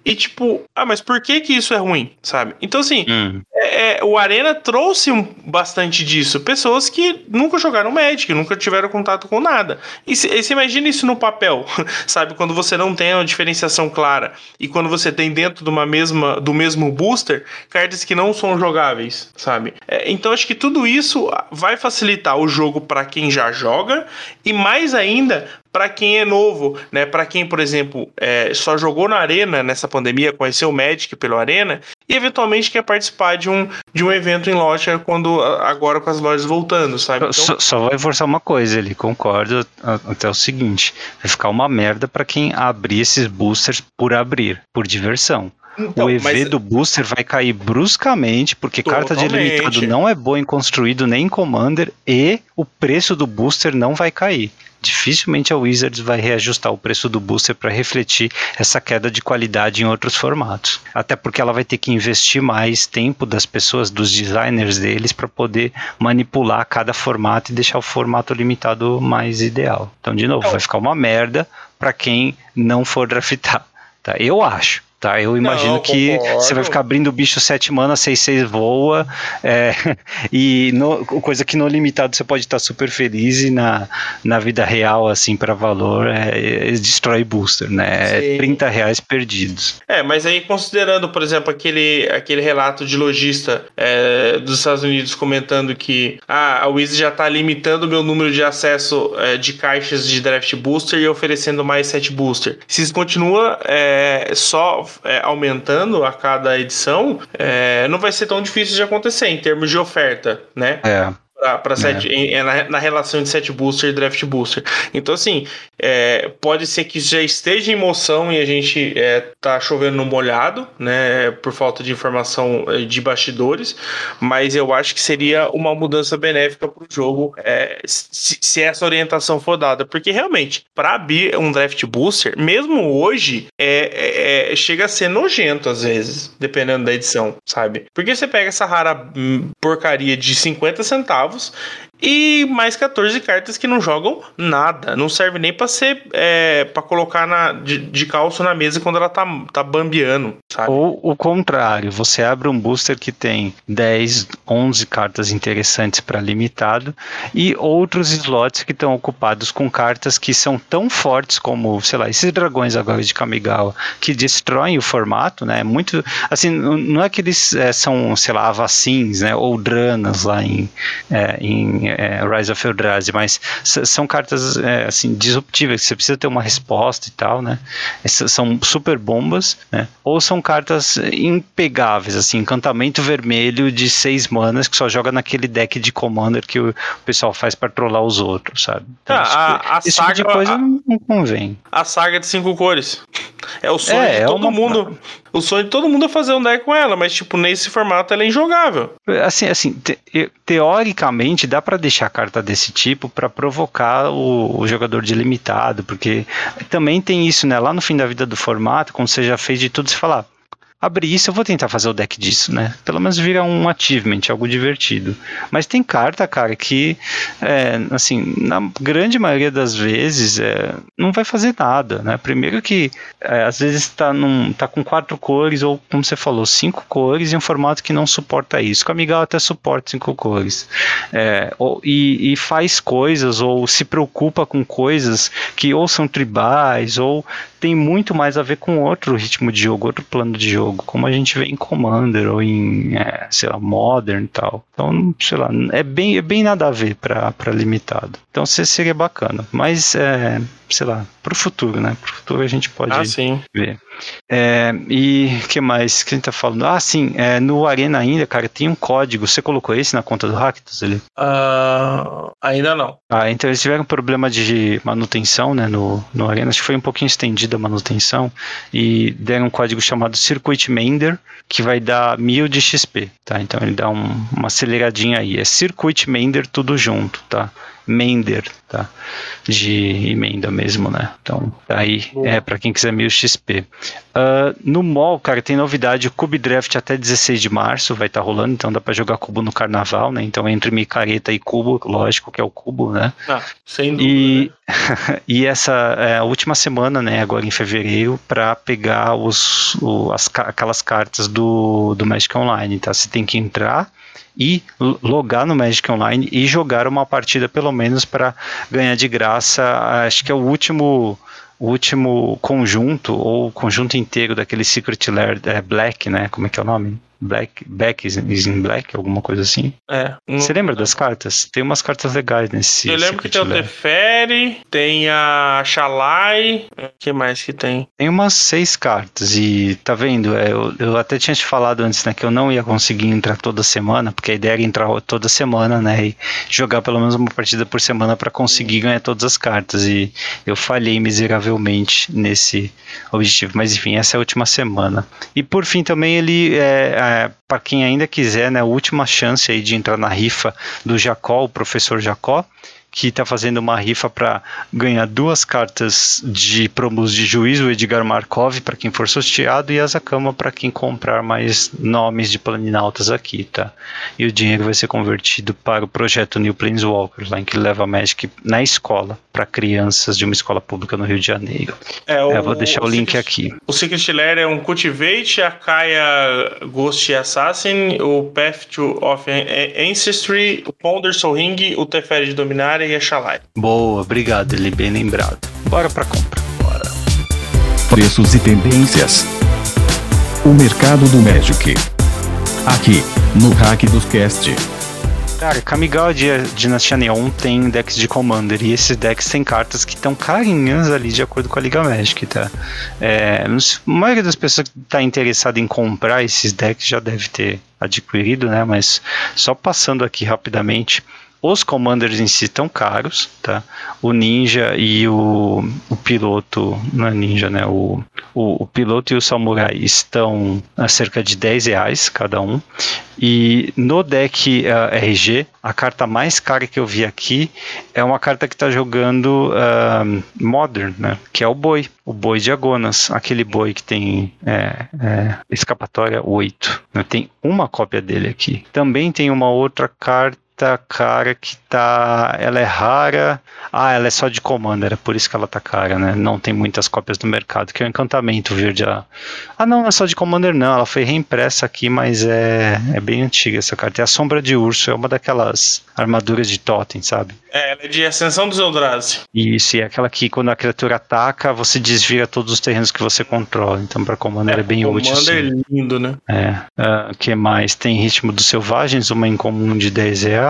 E tipo, ah, mas por que que isso é ruim, sabe? Então, assim, hum. É, é, o Arena trouxe bastante disso. Pessoas que nunca jogaram Magic, nunca tiveram contato com nada. E você imagina isso no papel, [laughs] sabe? Quando você não tem uma diferenciação clara. E quando você tem dentro de uma mesma, do mesmo booster, cartas que não são jogáveis, sabe? É, então, acho que tudo isso vai facilitar o jogo para quem já joga e mais ainda para quem é novo, né? Para quem, por exemplo, é, só jogou na Arena nessa pandemia, conheceu o Magic pelo Arena e eventualmente quer participar de um, de um evento em loja quando agora com as lojas voltando, sabe? Então... Só, só vai forçar uma coisa, ele concorda até o seguinte: vai ficar uma merda para quem abrir esses boosters por abrir, por diversão. Então, o EV mas... do booster vai cair bruscamente, porque Totalmente. carta de limitado não é boa em construído nem em Commander, e o preço do booster não vai cair dificilmente a Wizards vai reajustar o preço do booster para refletir essa queda de qualidade em outros formatos. Até porque ela vai ter que investir mais tempo das pessoas, dos designers deles, para poder manipular cada formato e deixar o formato limitado mais ideal. Então, de novo, então, vai ficar uma merda para quem não for draftar. Tá? Eu acho tá? Eu imagino Não, que você vai ficar abrindo o bicho 7 mana, 6, 6 voa, é, [laughs] e no, coisa que no limitado você pode estar super feliz e na, na vida real, assim, para valor, é, é, destrói booster, né? É 30 reais perdidos. É, mas aí considerando, por exemplo, aquele, aquele relato de lojista é, dos Estados Unidos comentando que ah, a Wizard já está limitando o meu número de acesso é, de caixas de draft booster e oferecendo mais 7 booster. Se isso continua é, só é, aumentando a cada edição, é, não vai ser tão difícil de acontecer em termos de oferta, né? É para set, é. na, na, relação de set booster e draft booster. Então, assim, é, pode ser que já esteja em moção e a gente é, tá chovendo no molhado, né, por falta de informação é, de bastidores, mas eu acho que seria uma mudança benéfica para o jogo é, se, se, essa orientação for dada, porque realmente, para abrir um draft booster, mesmo hoje, é, é, chega a ser nojento às vezes, dependendo da edição, sabe? Porque você pega essa rara hum, porcaria de 50 centavos centavos e mais 14 cartas que não jogam nada, não serve nem para ser é, colocar na, de, de, calço na mesa quando ela tá, tá bambeando, sabe? Ou o contrário, você abre um booster que tem 10, 11 cartas interessantes para limitado e outros slots que estão ocupados com cartas que são tão fortes como, sei lá, esses dragões agora de Kamigawa que destroem o formato, né? Muito assim, não é que eles é, são, sei lá, avacins, né? Ou dranas lá em é, em é, Rise of Eldrazi, mas são cartas é, assim disruptivas, você precisa ter uma resposta e tal, né? Essas são super bombas, né? Ou são cartas impegáveis, assim, encantamento vermelho de seis manas que só joga naquele deck de commander que o pessoal faz para trollar os outros, sabe? Então, ah, a, a esse saga, tipo de coisa a, não convém. A saga de cinco cores. É o sonho é, de é todo é uma... mundo. O sonho de todo mundo é fazer um deck com ela, mas tipo, nesse formato ela é injogável. Assim, assim, te, teoricamente dá para deixar carta desse tipo para provocar o, o, jogador de limitado, porque também tem isso, né? Lá no fim da vida do formato, quando você já fez de tudo, você fala, abrir isso, eu vou tentar fazer o deck disso, né? Pelo menos vira um achievement, algo divertido. Mas tem carta, cara, que, é, assim, na grande maioria das vezes, é, não vai fazer nada, né? Primeiro que, é, às vezes, tá, num, tá com quatro cores, ou, como você falou, cinco cores, em um formato que não suporta isso. A Amigal até suporta cinco cores. É, ou, e, e faz coisas, ou se preocupa com coisas que ou são tribais, ou tem muito mais a ver com outro ritmo de jogo, outro plano de jogo, como a gente vê em Commander ou em, é, sei lá, Modern e tal. Então, sei lá, é bem, é bem nada a ver para limitado. Então, seria bacana. Mas, é, sei lá, pro futuro, né? Pro futuro a gente pode ah, sim. ver. É, e que mais que a gente tá falando? Ah, sim, é, no Arena ainda, cara, tem um código. Você colocou esse na conta do Ractus ali? Uh, ainda não. Ah, então eles tiveram problema de manutenção, né, no, no Arena. Acho que foi um pouquinho estendida a manutenção e deram um código chamado Circuit Mender, que vai dar mil de XP, tá? Então ele dá um, uma aceleradinha aí. É Circuit Mender tudo junto, tá? Mender, tá? De emenda mesmo, né? Então, aí Boa. é para quem quiser 1000 XP. Uh, no mall, cara, tem novidade: o Cube Draft até 16 de março vai estar tá rolando, então dá para jogar cubo no carnaval, né? Então, entre micareta e cubo, lógico que é o cubo, né? Ah, sem dúvida. E, né? [laughs] e essa é a última semana, né? Agora em fevereiro, para pegar os, o, as, aquelas cartas do, do Magic Online, tá? Você tem que entrar e logar no Magic Online e jogar uma partida pelo menos para ganhar de graça. Acho que é o último o último conjunto ou conjunto inteiro daquele Secret Lair é, Black, né? Como é que é o nome? Black, Back is in Black, alguma coisa assim. É. não- Você lembra das cartas? Tem umas cartas legais nesse. Eu lembro que tem o. Teferi, tem a Shalai. O que mais que tem? Tem umas seis cartas e tá vendo? é, eu, eu até tinha te falado antes, né, que eu não ia conseguir entrar toda semana, porque a ideia era entrar toda semana, né, e jogar pelo menos uma partida por semana para conseguir ganhar todas as cartas e eu falhei miseravelmente nesse objetivo. Mas enfim, essa é a última semana. E por fim também ele é, é para quem ainda quiser, né, última chance aí de entrar na rifa do Jacó, o professor Jacó que está fazendo uma rifa para ganhar duas cartas de promos de juiz, o Edgar Markov para quem for sorteado e a Zakama para quem comprar mais nomes de planinautas aqui, tá? E o dinheiro vai ser convertido para o projeto New Planeswalkers, lá em que leva Magic na escola para crianças de uma escola pública no Rio de Janeiro. É, Eu vou deixar o link Secret- aqui. O Secret Lair é um Cultivate, a Kaia Ghost Assassin, o Path to of An- Ancestry, o Ponder Soul Ring, o Teferi de Dominária e. Boa, obrigado, ele bem lembrado. Bora para compra. Bora. Preços e tendências. O mercado do Magic. Aqui, no Hack dos Cast. Cara, Kamigawa de Dinastia Neon tem decks de Commander e esses decks têm cartas que estão carinhas ali de acordo com a Liga Magic, tá? É, a maioria das pessoas que está interessada em comprar esses decks já deve ter adquirido, né? Mas só passando aqui rapidamente, os Commanders em si estão caros, tá? O Ninja e o, o Piloto, não é Ninja, né? O, o, o Piloto e o Samurai estão a cerca de 10 reais cada um. E no deck ah, RG, a carta mais cara que eu vi aqui é uma carta que está jogando ah, Modern, né? Que é o boi, o boi de Agonas, aquele boi que tem é, é, escapatória 8. né? Tem uma cópia dele aqui. Também tem uma outra carta cara que tá. Ela é rara. Ah, ela é só de Commander, é por isso que ela tá cara, né? Não tem muitas cópias no mercado, que é o encantamento verde. Ah, ah, não, não é só de Commander, não. Ela foi reimpressa aqui, mas é, é bem antiga essa carta. É a Sombra de Urso, é uma daquelas armaduras de Totem, sabe? É, ela é de Ascensão dos Eldrazi. Isso, e é aquela que quando a criatura ataca, você desvia todos os terrenos que você controla. Então, para Commander é, bem útil. Commander sim. é lindo, né? É. Ah, que mais? Tem Ritmo dos Selvagens, uma incomum de 10 reais.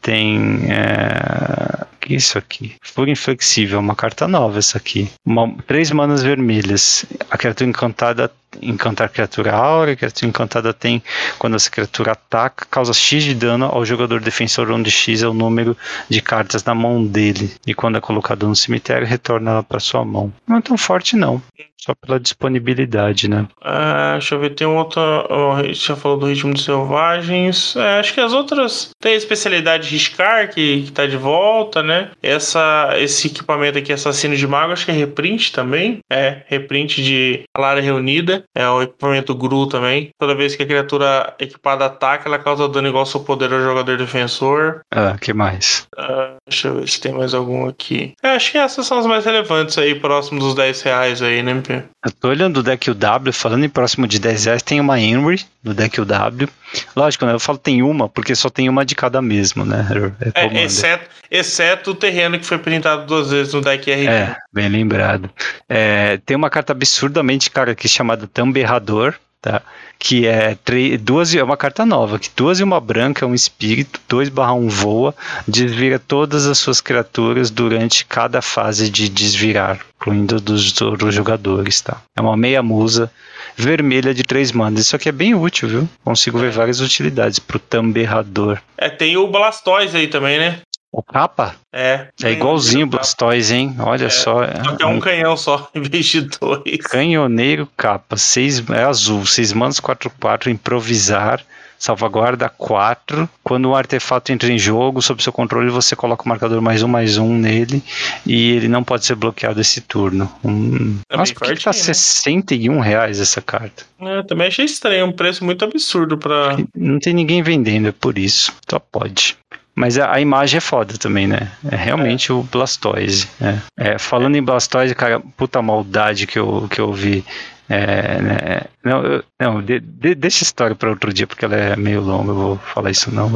Tem. É... Que isso aqui? Fúria Inflexível, uma carta nova essa aqui. Uma, três manas vermelhas. A criatura encantada. Encantar criatura aura. A criatura encantada tem. Quando essa criatura ataca, causa X de dano ao jogador defensor, onde X é o número de cartas na mão dele. E quando é colocado no cemitério, retorna ela para sua mão. Não é tão forte, não. Só pela disponibilidade, né? Ah, deixa eu ver, tem um outro. ó, a gente já falou do Ritmo dos Selvagens. É, acho que as outras. Tem a especialidade Riscar, que, que tá de volta, né? Essa, esse equipamento aqui, Assassino de Mago, acho que é reprint também. É, reprint de Lara Reunida. É o equipamento Gru também. Toda vez que a criatura equipada ataca, ela causa dano igual ao seu poder ao jogador defensor. Ah, que mais? Ah, deixa eu ver se tem mais algum aqui. É, acho que essas são as mais relevantes aí, próximo dos 10 reais aí, né, MP? Eu tô olhando o deck UW, falando em próximo de 10 reais, tem uma Henry no deck UW. Lógico, né? Eu falo tem uma, porque só tem uma de cada mesmo, né? É, É, exceto, exceto o terreno que foi printado duas vezes no deck RG. É, bem lembrado. É, tem uma carta absurdamente cara aqui chamada Tamberrador, tá? Que é duas, é uma carta nova, que duas e uma branca, um espírito, 2 barra 1 voa, desvira todas as suas criaturas durante cada fase de desvirar, incluindo dos outros jogadores, tá? É uma meia musa vermelha de três manas. Isso aqui é bem útil, viu? Consigo ver várias utilidades pro Tamberrador. É, tem o Blastoise aí também, né? O capa É. é igualzinho o Blastoise, hein? Olha É, só. Só que é um canhão só, [laughs] em vez de dois. Canhoneiro capa, seis, é azul, 6 manos, 4, 4, improvisar, salvaguarda 4. Quando um artefato entra em jogo, sob seu controle, você coloca o marcador mais um, mais um nele, e ele não pode ser bloqueado esse turno. Hum. É Nossa, por que, que tá né? 61 reais essa carta? É, também achei estranho, um preço muito absurdo pra. Não tem ninguém vendendo, é por isso. Só pode. Mas a, a imagem é foda também, né? É realmente o Blastoise. né? É, falando em Blastoise, cara, puta maldade que eu, que eu vi. É, né? Não, eu, não de, de, deixa a história para outro dia, porque ela é meio longa, eu vou falar isso não.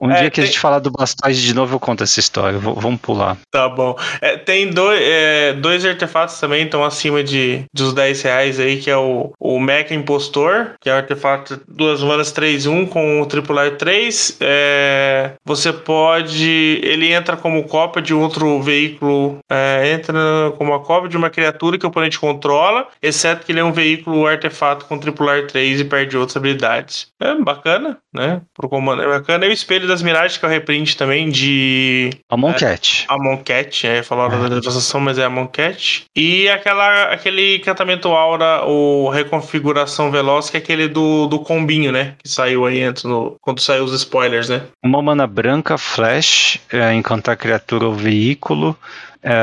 Um é, dia que tem... a gente falar do Blastoise de novo, eu conto essa história. Vou, vamos pular. Tá bom. É, tem dois, é, dois artefatos também, estão acima de, dos 10 reais aí, que é o, o Mecha Impostor, que é o artefato duas manas 3-1 com o tripular 3. É, você pode. Ele entra como cópia de outro veículo. É, entra como a cópia de uma criatura que o oponente controla, exceto que ele é um veículo artefato com tripular 3 e perde outras habilidades. É bacana, né? Pro comando é bacana. E o espelho das miragens, que é o reprint também de. Amon Cat. É, Amon Cat, é, falou é. da devastação, mas é Amon Cat. E aquela, aquele encantamento aura, o reconfiguração veloz, que é aquele do, do combinho, né? Que saiu aí antes, no, quando saiu os spoilers, né? Uma mana branca, flash, é, encantar criatura ou veículo é,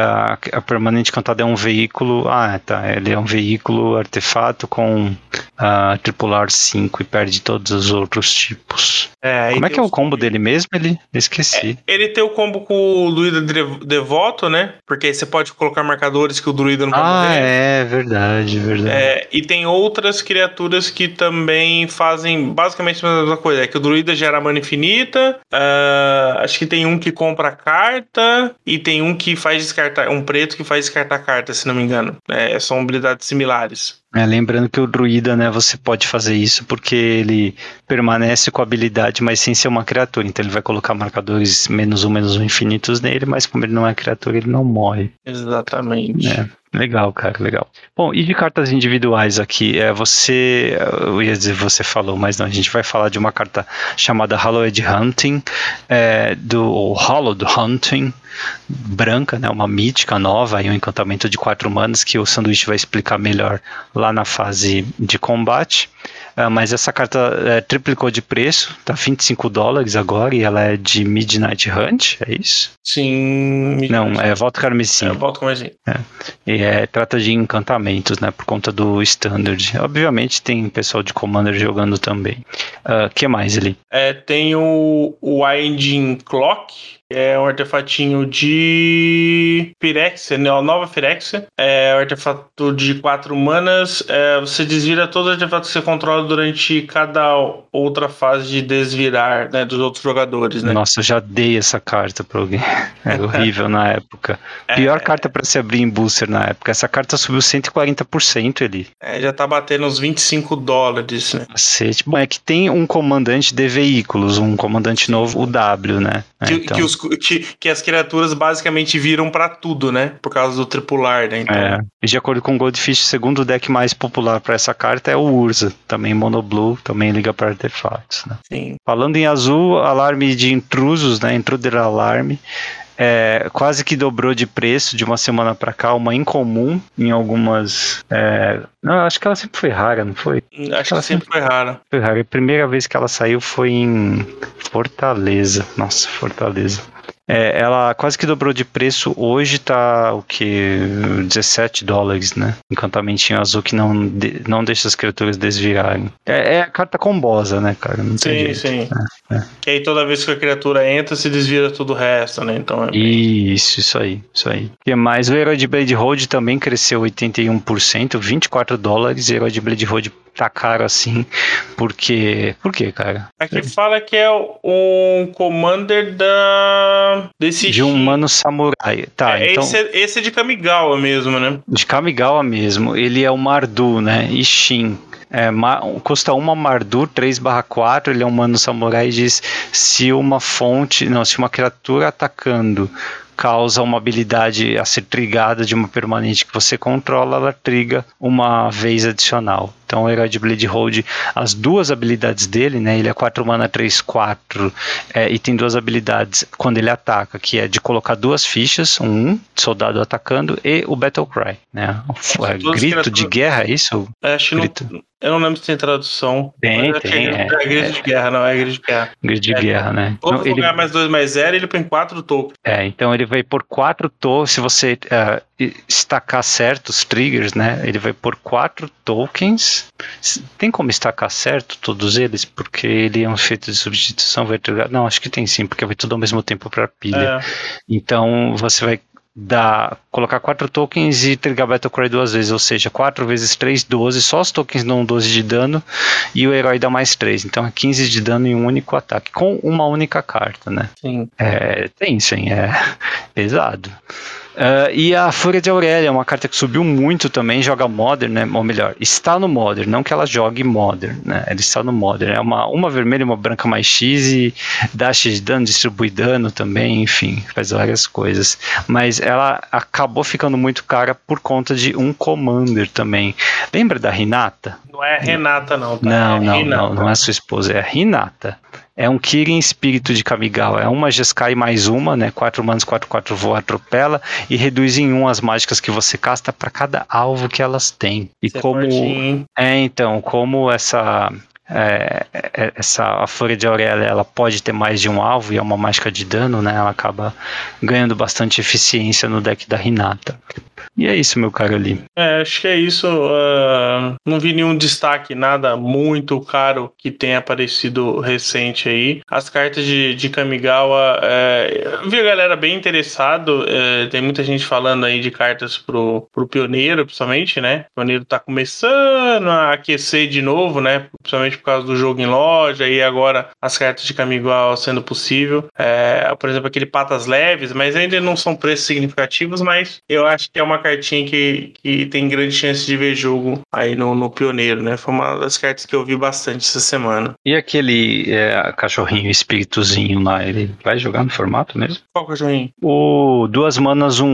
a permanente cantada é um veículo. Ah, tá. Ele é um veículo artefato com uh, tripular 5 e perde todos os outros tipos. É, Como é que é o combo dele mesmo? Ele esqueci. É, ele tem o combo com o druida devoto, né? Porque aí você pode colocar marcadores que o druida não pode Ah, é verdade, verdade. É, e tem outras criaturas que também fazem basicamente a mesma coisa. É que o druida gera mana infinita. Uh, acho que tem um que compra carta e tem um que faz descartar. Um preto que faz descartar carta, se não me engano. É, são habilidades similares. É, lembrando que o druida, né, você pode fazer isso porque ele permanece com a habilidade, mas sem ser uma criatura. Então ele vai colocar marcadores menos um, menos um infinitos nele, mas como ele não é criatura, ele não morre. Exatamente. É. Legal, cara, legal. Bom, e de cartas individuais aqui, é, você, eu ia dizer você falou, mas não, a gente vai falar de uma carta chamada Hallowed Hunting, é, do Hollowed Hunting, branca, né, uma mítica nova e um encantamento de quatro manas que o Sanduíche vai explicar melhor lá na fase de combate. Uh, mas essa carta é, triplicou de preço, tá 25 dólares agora e ela é de Midnight Hunt, é isso? Sim. Não, é Volta Carmesim. É Volta Carmesim. É. E é, trata de encantamentos, né, por conta do Standard. Obviamente tem pessoal de Commander jogando também. O uh, que mais ali? É, tem o Winding Clock, é um artefatinho de Firexia, né? nova Firexia. É um artefato de 4 manas. É, você desvira todos os artefatos que você controla durante cada outra fase de desvirar né, dos outros jogadores. Né? Nossa, eu já dei essa carta pra alguém. Era [laughs] horrível na época. Pior é... carta para se abrir em booster na época. Essa carta subiu 140% ali. É, já tá batendo uns 25 dólares, né? Cacete. Bom, é que tem um comandante de veículos, um comandante novo, o W, né? Que, então... que os que, que as criaturas basicamente viram para tudo, né? Por causa do tripular, né? Então... É. E de acordo com o Goldfish, o segundo deck mais popular para essa carta é o Urza, também monoblue, também liga para artefatos, né? Sim. Falando em azul, alarme de intrusos, né? Intruder Alarme é, quase que dobrou de preço de uma semana para cá, uma incomum em algumas. É, não, acho que ela sempre foi rara, não foi? Acho que ela sempre foi rara. Foi rara. A primeira vez que ela saiu foi em Fortaleza. Nossa, Fortaleza. É, ela quase que dobrou de preço. Hoje tá o que? 17 dólares, né? Encantamentinho azul que não, de, não deixa as criaturas desvirarem. É, é a carta combosa, né, cara? Não sim, sim. É, é. Que aí toda vez que a criatura entra, se desvira tudo o resto, né? Então é bem... Isso, isso aí. Isso aí. E mais, o herói de Blade Road também cresceu 81%, 24 dólares. O herói de Blade Road tá caro assim, porque. Por quê, cara? Aqui fala que é um commander da. Desse de um mano samurai. Tá, é, então. Esse é, esse é de Kamigawa mesmo, né? De Kamigawa mesmo. Ele é o Mardu, né? Ishin. É, custa uma Mardu 3/4, ele é um mano samurai e diz se uma fonte, não, se uma criatura atacando causa uma habilidade a ser trigada de uma permanente que você controla, ela triga uma vez adicional. Então o herói de Blade Hold, as duas habilidades dele, né? Ele é 4 mana 3, 4 é, e tem duas habilidades quando ele ataca, que é de colocar duas fichas, um soldado atacando e o Battle Cry, né? É, grito de guerra, é isso? É, acho grito. Não, eu não lembro se tem tradução. Tem, tem. É, é, grito de guerra, não, é grito de guerra. Grito de guerra, né? Ou ele ganhar mais 2 mais 0 ele põe 4 tokens. É, então ele vai por 4 tokens, se você uh, estacar certos triggers, né? Ele vai por 4 tokens. Tem como estacar certo todos eles? Porque ele é um efeito de substituição vertical. Não, acho que tem sim, porque vai tudo ao mesmo tempo para pilha. É. Então você vai dar, colocar quatro tokens e trigar Battle Cry duas vezes, ou seja, 4 vezes 3, 12, só os tokens dão 12 de dano e o herói dá mais 3, então é 15 de dano em um único ataque, com uma única carta, né? Sim. É tenso, hein? É pesado. Uh, e a Fúria de Aurélia é uma carta que subiu muito também, joga Modern, né? Ou melhor, está no Modern, não que ela jogue Modern, né? Ela está no Modern. É uma, uma vermelha e uma branca mais X e dá X de dano, distribui dano também, enfim, faz várias coisas. Mas ela acabou ficando muito cara por conta de um Commander também. Lembra da Renata? Não é Renata, não. Tá? Não, é não, não, não é sua esposa, é a Renata. É um Kirin Espírito de Kamigawa. É uma Jeskai mais uma, né? 4 manos, 4, 4 voa, atropela e reduz em 1 as mágicas que você casta para cada alvo que elas têm. E Isso é como. fortinho. É, então, como essa. é, é, essa a Fúria de Aurélia ela pode ter mais de um alvo e é uma mágica de dano, né? Ela acaba ganhando bastante eficiência no deck da Renata. E é isso, meu caro ali. É, acho que é isso. ah, não vi nenhum destaque, nada muito caro que tenha aparecido recente aí. As cartas de, de Kamigawa, é, vi a galera bem interessado. é, tem muita gente falando aí de cartas pro, pro Pioneiro, principalmente, né? O Pioneiro tá começando a aquecer de novo, né? Principalmente por causa do jogo em loja e agora as cartas de Kamigawa sendo possível. É, por exemplo, aquele Patas Leves, mas ainda não são preços significativos, mas eu acho que é uma cartinha que, que tem grande chance de ver jogo aí no, no Pioneiro, né? Foi uma das cartas que eu vi bastante essa semana. E aquele é, cachorrinho espíritozinho lá, ele vai jogar no formato mesmo? Qual cachorrinho? O duas manas 1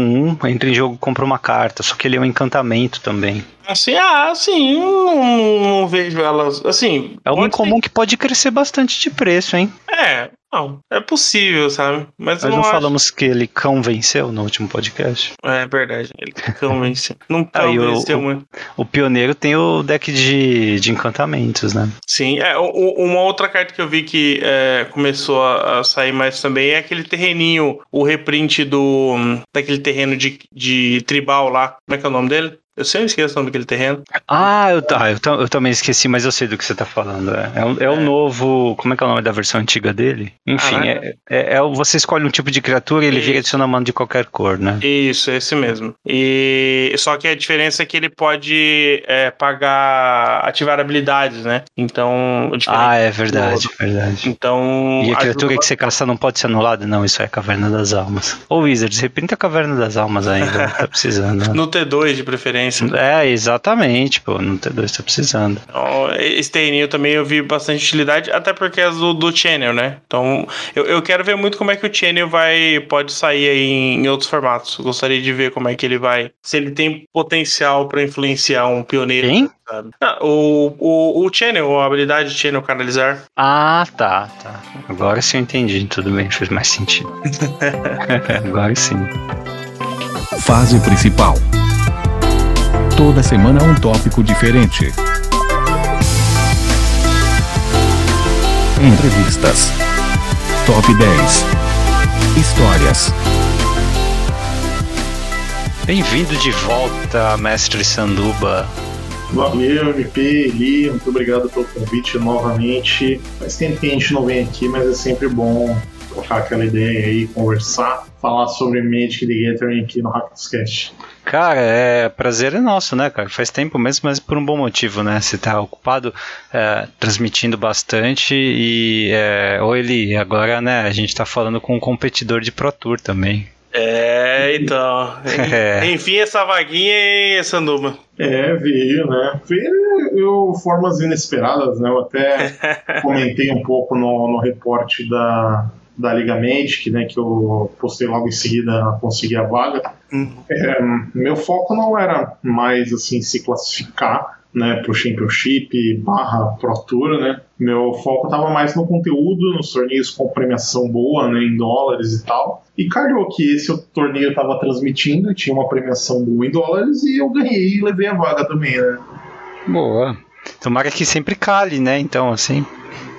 1 entra em jogo compra uma carta, só que ele é um encantamento também. Assim, ah, assim, não, não vejo elas. Assim. É um pode comum que pode crescer bastante de preço, hein? É, não. É possível, sabe? Mas Nós não não acho. falamos que ele cão venceu no último podcast. É verdade. Ele convence. Não [laughs] Aí, o- convenceu o- muito. O pioneiro tem o deck de, de encantamentos, né? Sim, é, o- o- uma outra carta que eu vi que é, começou a, a sair mais também é aquele terreninho, o reprint do daquele terreno de, de tribal lá. Como é que é o nome dele? Eu sempre esqueço o nome daquele terreno. Ah, eu, tá, eu, eu também esqueci, mas eu sei do que você tá falando. É, é, o, é o novo. Como é que é o nome da versão antiga dele? Enfim, Ah, é, é, é você escolhe um tipo de criatura e ele vira adiciona mano de qualquer cor, né? Isso, esse mesmo. E só que a diferença é que ele pode é, pagar ativar habilidades, né? Então, Ah, é verdade, verdade. Então, E a criatura ajuda- que você caça não pode ser anulada? Não, isso é a Caverna das Almas. Ô Wizards, repita a Caverna das Almas ainda, tá precisando. né? [laughs] no T2 de preferência. É, exatamente, pô, no T2 tá precisando. Então, esse terreninho também eu vi bastante utilidade, até porque é do, do Channel, né? Então, eu, eu quero ver muito como é que o Channel vai, pode sair aí em, em outros formatos. Gostaria de ver como é que ele vai, se ele tem potencial pra influenciar um pioneiro. Quem? sabe? Ah, o, o, o Channel, a habilidade Channel canalizar. Ah, tá, tá. Agora sim eu entendi, tudo bem, fez mais sentido. [laughs] [laughs] Agora sim. Fase principal. Toda semana um tópico diferente. Entrevistas. Top 10. Histórias. Bem-vindo de volta, mestre Sanduba. Valeu, MP, Eli, muito obrigado pelo convite novamente. Faz tempo que a gente não vem aqui, mas é sempre bom trocar aquela ideia aí, conversar, falar sobre Magic the Gathering aqui no Hackers Cara, é prazer é nosso, né, cara? Faz tempo mesmo, mas por um bom motivo, né? Você tá ocupado é, transmitindo bastante e é, ou ele agora, né? A gente tá falando com um competidor de Pro Tour também. É, então. [laughs] É. Enfim, essa vaguinha e Sanduba. É, veio, né? Veio formas inesperadas, né? Eu até [laughs] comentei um pouco no, no reporte da, da Liga Magic, né? Que eu postei logo em seguida a conseguir a vaga. Hum. É, meu foco não era mais assim se classificar né, pro Championship barra Pro Tour, né? Meu foco estava mais no conteúdo, nos torneios com premiação boa, né, em dólares e tal. E calhou que esse torneio estava transmitindo, tinha uma premiação boa em dólares e eu ganhei e levei a vaga também, né? Boa. Tomara que sempre cale, né? Então, assim.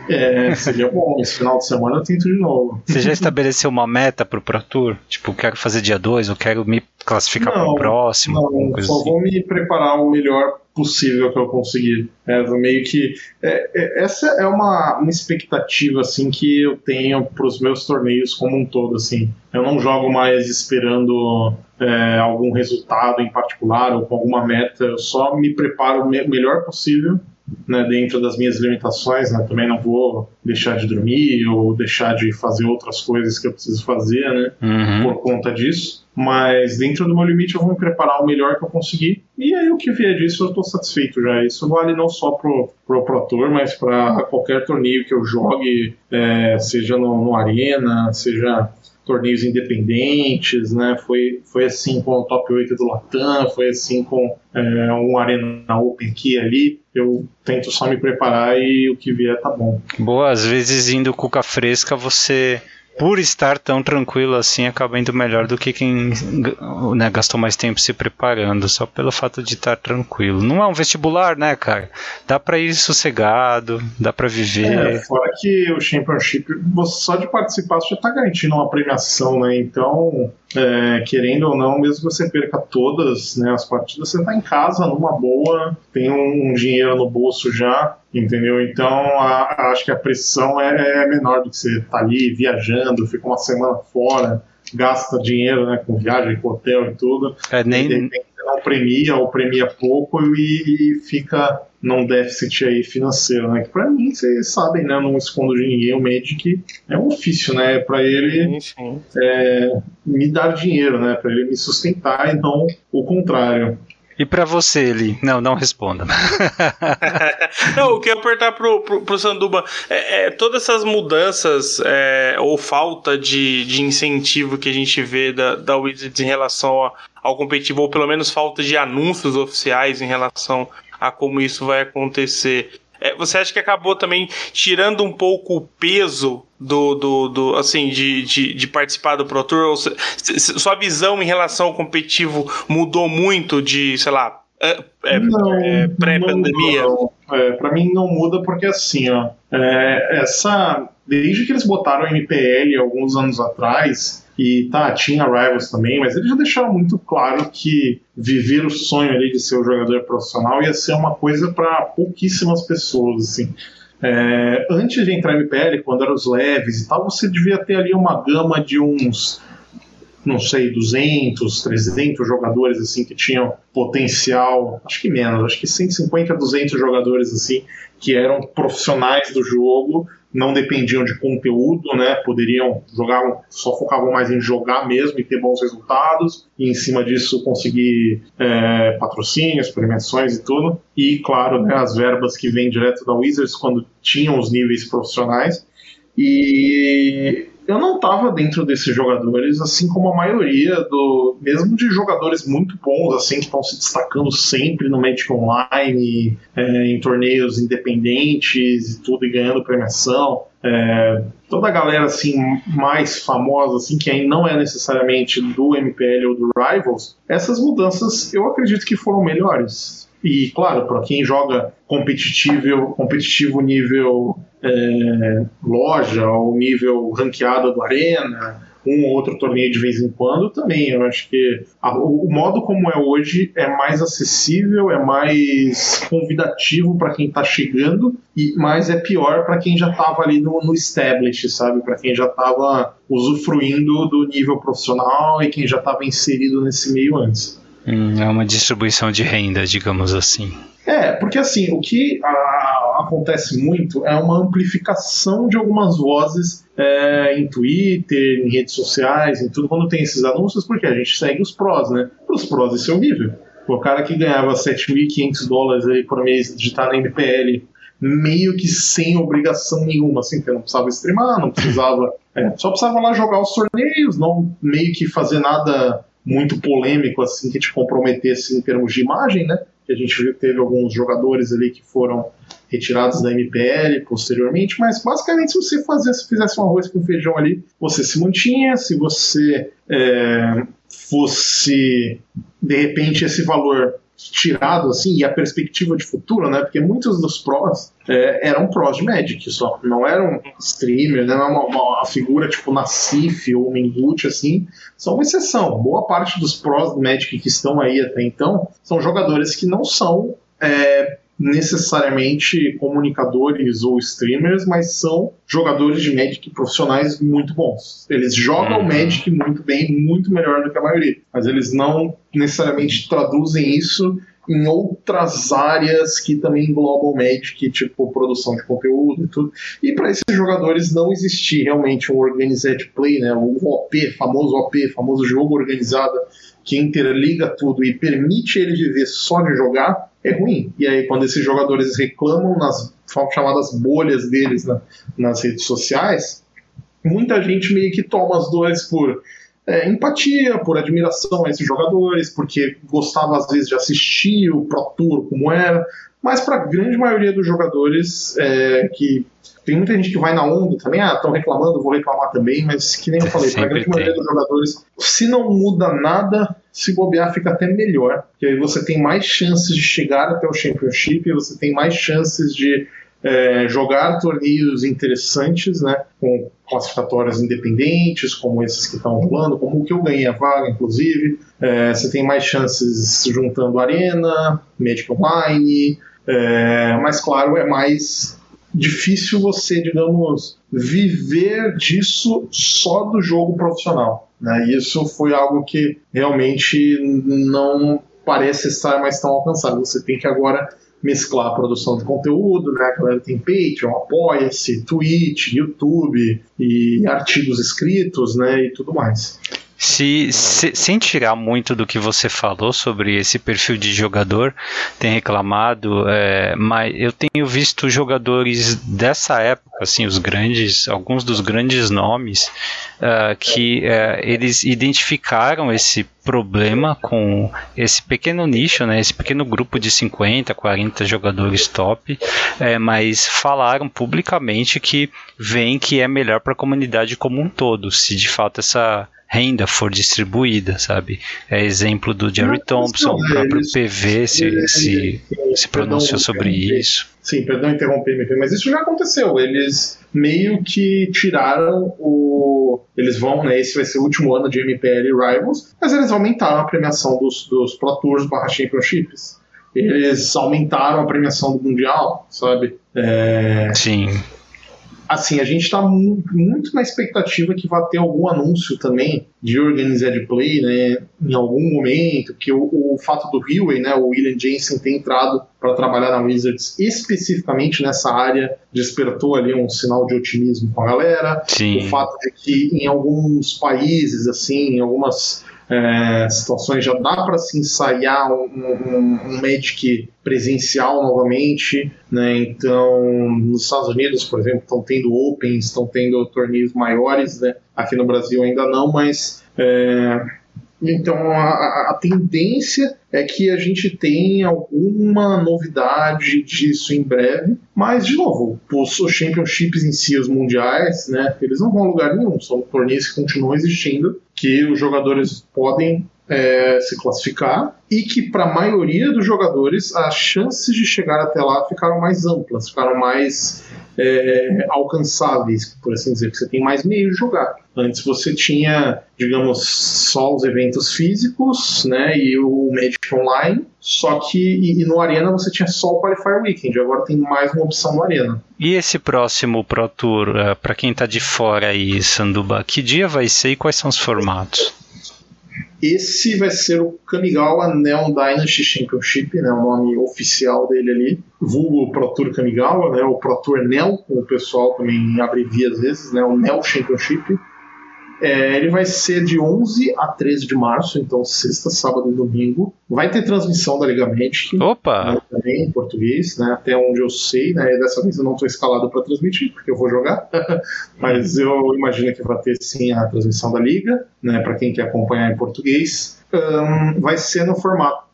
É, seria bom. Esse final de semana eu tento de novo. Você já estabeleceu uma meta pro Pro Tour? Tipo, quero fazer dia 2, eu quero me classificar Não, pro próximo, Não, só assim. vou me preparar o melhor possível que eu consegui. É, meio que é, é, essa é uma, uma expectativa assim que eu tenho para os meus torneios como um todo. Assim, eu não jogo mais esperando é, algum resultado em particular ou com alguma meta. Eu só me preparo o me melhor possível né, dentro das minhas limitações, né, também não vou deixar de dormir ou deixar de fazer outras coisas que eu preciso fazer, né, uhum. por conta disso. Mas dentro do meu limite eu vou me preparar o melhor que eu conseguir e aí o que vier disso eu estou satisfeito já. Isso vale não só pro, pro Pro Tour, mas para qualquer torneio que eu jogue, é, seja no, no Arena, seja torneios independentes, né? Foi, foi assim com o top 8 do Latam, foi assim com é, um Arena Open aqui ali. Eu tento só me preparar e o que vier tá bom. Boa, às vezes indo cuca fresca você por estar tão tranquilo assim, acaba indo melhor do que quem né, gastou mais tempo se preparando, só pelo fato de estar tranquilo. Não é um vestibular, né, cara? Dá para ir sossegado, dá para viver. É, fora que o Championship, só de participar, você já tá garantindo uma premiação, né? Então, é, querendo ou não, mesmo que você perca todas né, as partidas, você tá em casa, numa boa, tem um, um dinheiro no bolso já, entendeu? Então a, a, acho que a pressão é, é, menor do que você tá ali viajando, fica uma semana fora, gasta dinheiro né, com viagem, com hotel e tudo. É, nem... E não premia ou premia pouco e, e fica num déficit aí financeiro, né? Que para mim, vocês sabem, né? Não escondo de ninguém, o Magic é um ofício, né? Para ele é, me dar dinheiro, né? Para ele me sustentar e não o contrário. E para você, Eli? Não, não responda. [laughs] [laughs] não, o que eu ia perguntar pro, pro, pro Sanduba é, é, todas essas mudanças é, ou falta de, de incentivo que a gente vê da, da Wizards em relação a, ao competitivo, ou pelo menos falta de anúncios oficiais em relação a como isso vai acontecer. É, você acha que acabou também tirando um pouco o peso do, do, do assim de, de, de, participar do Pro Tour? Se, se, sua visão em relação ao competitivo mudou muito de, sei lá, é, é, é pré-pandemia? É, para mim não muda porque assim, ó, essa desde que eles botaram o MPL alguns anos atrás, e tá, tinha Rivals também, mas eles já deixaram muito claro que viver o sonho ali de ser um jogador profissional ia ser uma coisa para pouquíssimas pessoas, assim. É, antes de entrar no MPL, quando eram os leves e tal, você devia ter ali uma gama de uns, não sei, 200, 300 jogadores assim que tinham potencial, acho que menos, acho que 150, 200 jogadores assim que eram profissionais do jogo não dependiam de conteúdo, né? Poderiam jogar, só focavam mais em jogar mesmo e ter bons resultados, e em cima disso conseguir é, patrocínios, premiações e tudo. E, claro, né, as verbas que vêm direto da Wizards quando tinham os níveis profissionais. E eu não estava dentro desses jogadores, assim como a maioria do, mesmo de jogadores muito bons, assim que estão se destacando sempre no Magic Online, é, em torneios independentes e tudo e ganhando premiação. É, toda a galera assim mais famosa, assim que ainda não é necessariamente do MPL ou do Rivals, essas mudanças eu acredito que foram melhores. E claro, para quem joga competitivo, competitivo nível é, loja ou nível ranqueada do Arena, um ou outro torneio de vez em quando também. Eu acho que a, o, modo como é hoje é mais acessível, é mais convidativo para quem está chegando, e mais é pior para quem já estava ali no, no establish, sabe? Para quem já estava usufruindo do nível profissional e quem já estava inserido nesse meio antes. Hum, é uma distribuição de renda, digamos assim. É, porque assim, o que a, acontece muito é uma amplificação de algumas vozes é, em Twitter, em redes sociais, em tudo, quando tem esses anúncios, porque a gente segue os prós, né? Para os prós isso é horrível. O cara que ganhava 7.500 dólares aí por mês de estar na MPL, meio que sem obrigação nenhuma, assim, porque não precisava streamar, não precisava. [laughs] É, só precisava lá jogar os torneios, não meio que fazer nada muito polêmico assim que te comprometesse em termos de imagem, né? que a gente teve alguns jogadores ali que foram retirados da MPL posteriormente, mas basicamente se você fazesse, fizesse um arroz com feijão ali, você se mantinha, se você é, fosse de repente esse valor tirado assim e a perspectiva de futuro, né? Porque muitos dos prós é, eram prós de Magic só, não eram streamers, não era uma, uma, figura tipo Nassif ou Mengut assim, são uma exceção. Boa parte dos prós do Magic que estão aí até então são jogadores que não são é, necessariamente comunicadores ou streamers, mas são jogadores de Magic profissionais muito bons. Eles jogam uhum. Magic muito bem, muito melhor do que a maioria, mas eles não necessariamente traduzem isso em outras áreas que também englobam Magic, tipo produção de conteúdo e tudo. E para esses jogadores não existir realmente um organized play, né, o OP, famoso OP, famoso jogo organizado que interliga tudo e permite ele viver só de jogar, é ruim. E aí, quando esses jogadores reclamam nas chamadas bolhas deles na, nas redes sociais, muita gente meio que toma as dores por é, empatia, por admiração a esses jogadores, porque gostava às vezes de assistir o Pro Tour como era, mas para a grande maioria dos jogadores é, que tem muita gente que vai na onda também, ah, estão reclamando, vou reclamar também, mas que nem eu [laughs] falei, para a grande tem. maioria dos jogadores, se não muda nada, se bobear fica até melhor, porque aí você tem mais chances de chegar até o Championship, você tem mais chances de é, jogar torneios interessantes, né, com classificatórias independentes, como esses que estão rolando, como o que eu ganhei a vaga, inclusive. É, você tem mais chances juntando Arena, Magic Online, é, mas claro, é mais difícil você, digamos, viver disso só do jogo profissional. Né? Isso foi algo que realmente não parece estar mais tão alcançado. Você tem que agora mesclar a produção de conteúdo, né? A galera tem Patreon, Apoia-se, Twitch, YouTube e artigos escritos, né? E tudo mais. Se, se, sem tirar muito do que você falou sobre esse perfil de jogador, tem reclamado, é, mas eu tenho visto jogadores dessa época, assim, os grandes, alguns dos grandes nomes, uh, que uh, eles identificaram esse problema com esse pequeno nicho, né, esse pequeno grupo de 50, 40 jogadores top, é, mas falaram publicamente que veem que é melhor para a comunidade como um todo, se de fato essa renda for distribuída, sabe? É exemplo do Jerry Thompson, o próprio eles, PV se, se, se pronunciou sobre isso. Sim, perdão interromper, mas isso já aconteceu. Eles meio que tiraram o. Eles vão, né? Esse vai ser o último ano de MPL Rivals, mas eles aumentaram a premiação dos, dos Pro Tours barra Championships. Eles aumentaram a premiação do Mundial, sabe? É... Sim assim, a gente está muito na expectativa que vá ter algum anúncio também de Organized Play, né, em algum momento, que o, o fato do Huey, né, o William Jensen ter entrado para trabalhar na Wizards especificamente nessa área despertou ali um sinal de otimismo com a galera. Sim. O fato de que em alguns países, assim, em algumas é, situações já dá para se ensaiar um, um, um Magic presencial novamente, né? Então, nos Estados Unidos, por exemplo, estão tendo Opens, estão tendo torneios maiores, né? Aqui no Brasil ainda não, mas é, então a, a, tendência é que a gente tenha alguma novidade disso em breve, mas de novo, os championships em si, os mundiais, né, eles não vão a lugar nenhum, são torneios que continuam existindo, que os jogadores podem é, se classificar e que para a maioria dos jogadores as chances de chegar até lá ficaram mais amplas, ficaram mais é, alcançáveis, por assim dizer, que você tem mais meios de jogar. Antes você tinha, digamos, só os eventos físicos, né, e o Magic Online, só que e, e no Arena você tinha só o Qualifier Weekend, agora tem mais uma opção no Arena. E esse próximo Pro Tour, é, para quem está de fora aí, Sanduba, que dia vai ser e quais são os formatos? Esse vai ser o Kamigawa Neon Dynasty Championship, né, o nome oficial dele ali. Vulgo Pro Tour Kamigawa, né, o Pro Tour Nel, como o pessoal também abrevia às vezes, né, o Nel Championship. É, ele vai ser de 11 a 13 de março, então sexta, sábado e domingo. Vai ter transmissão da Liga Magic. Opa! Né, também em português, né, até onde eu sei. Né, dessa vez eu não estou escalado para transmitir, porque eu vou jogar. [laughs] Mas eu imagino que vai ter sim a transmissão da Liga, né, para quem quer acompanhar em português. Um, vai ser no formato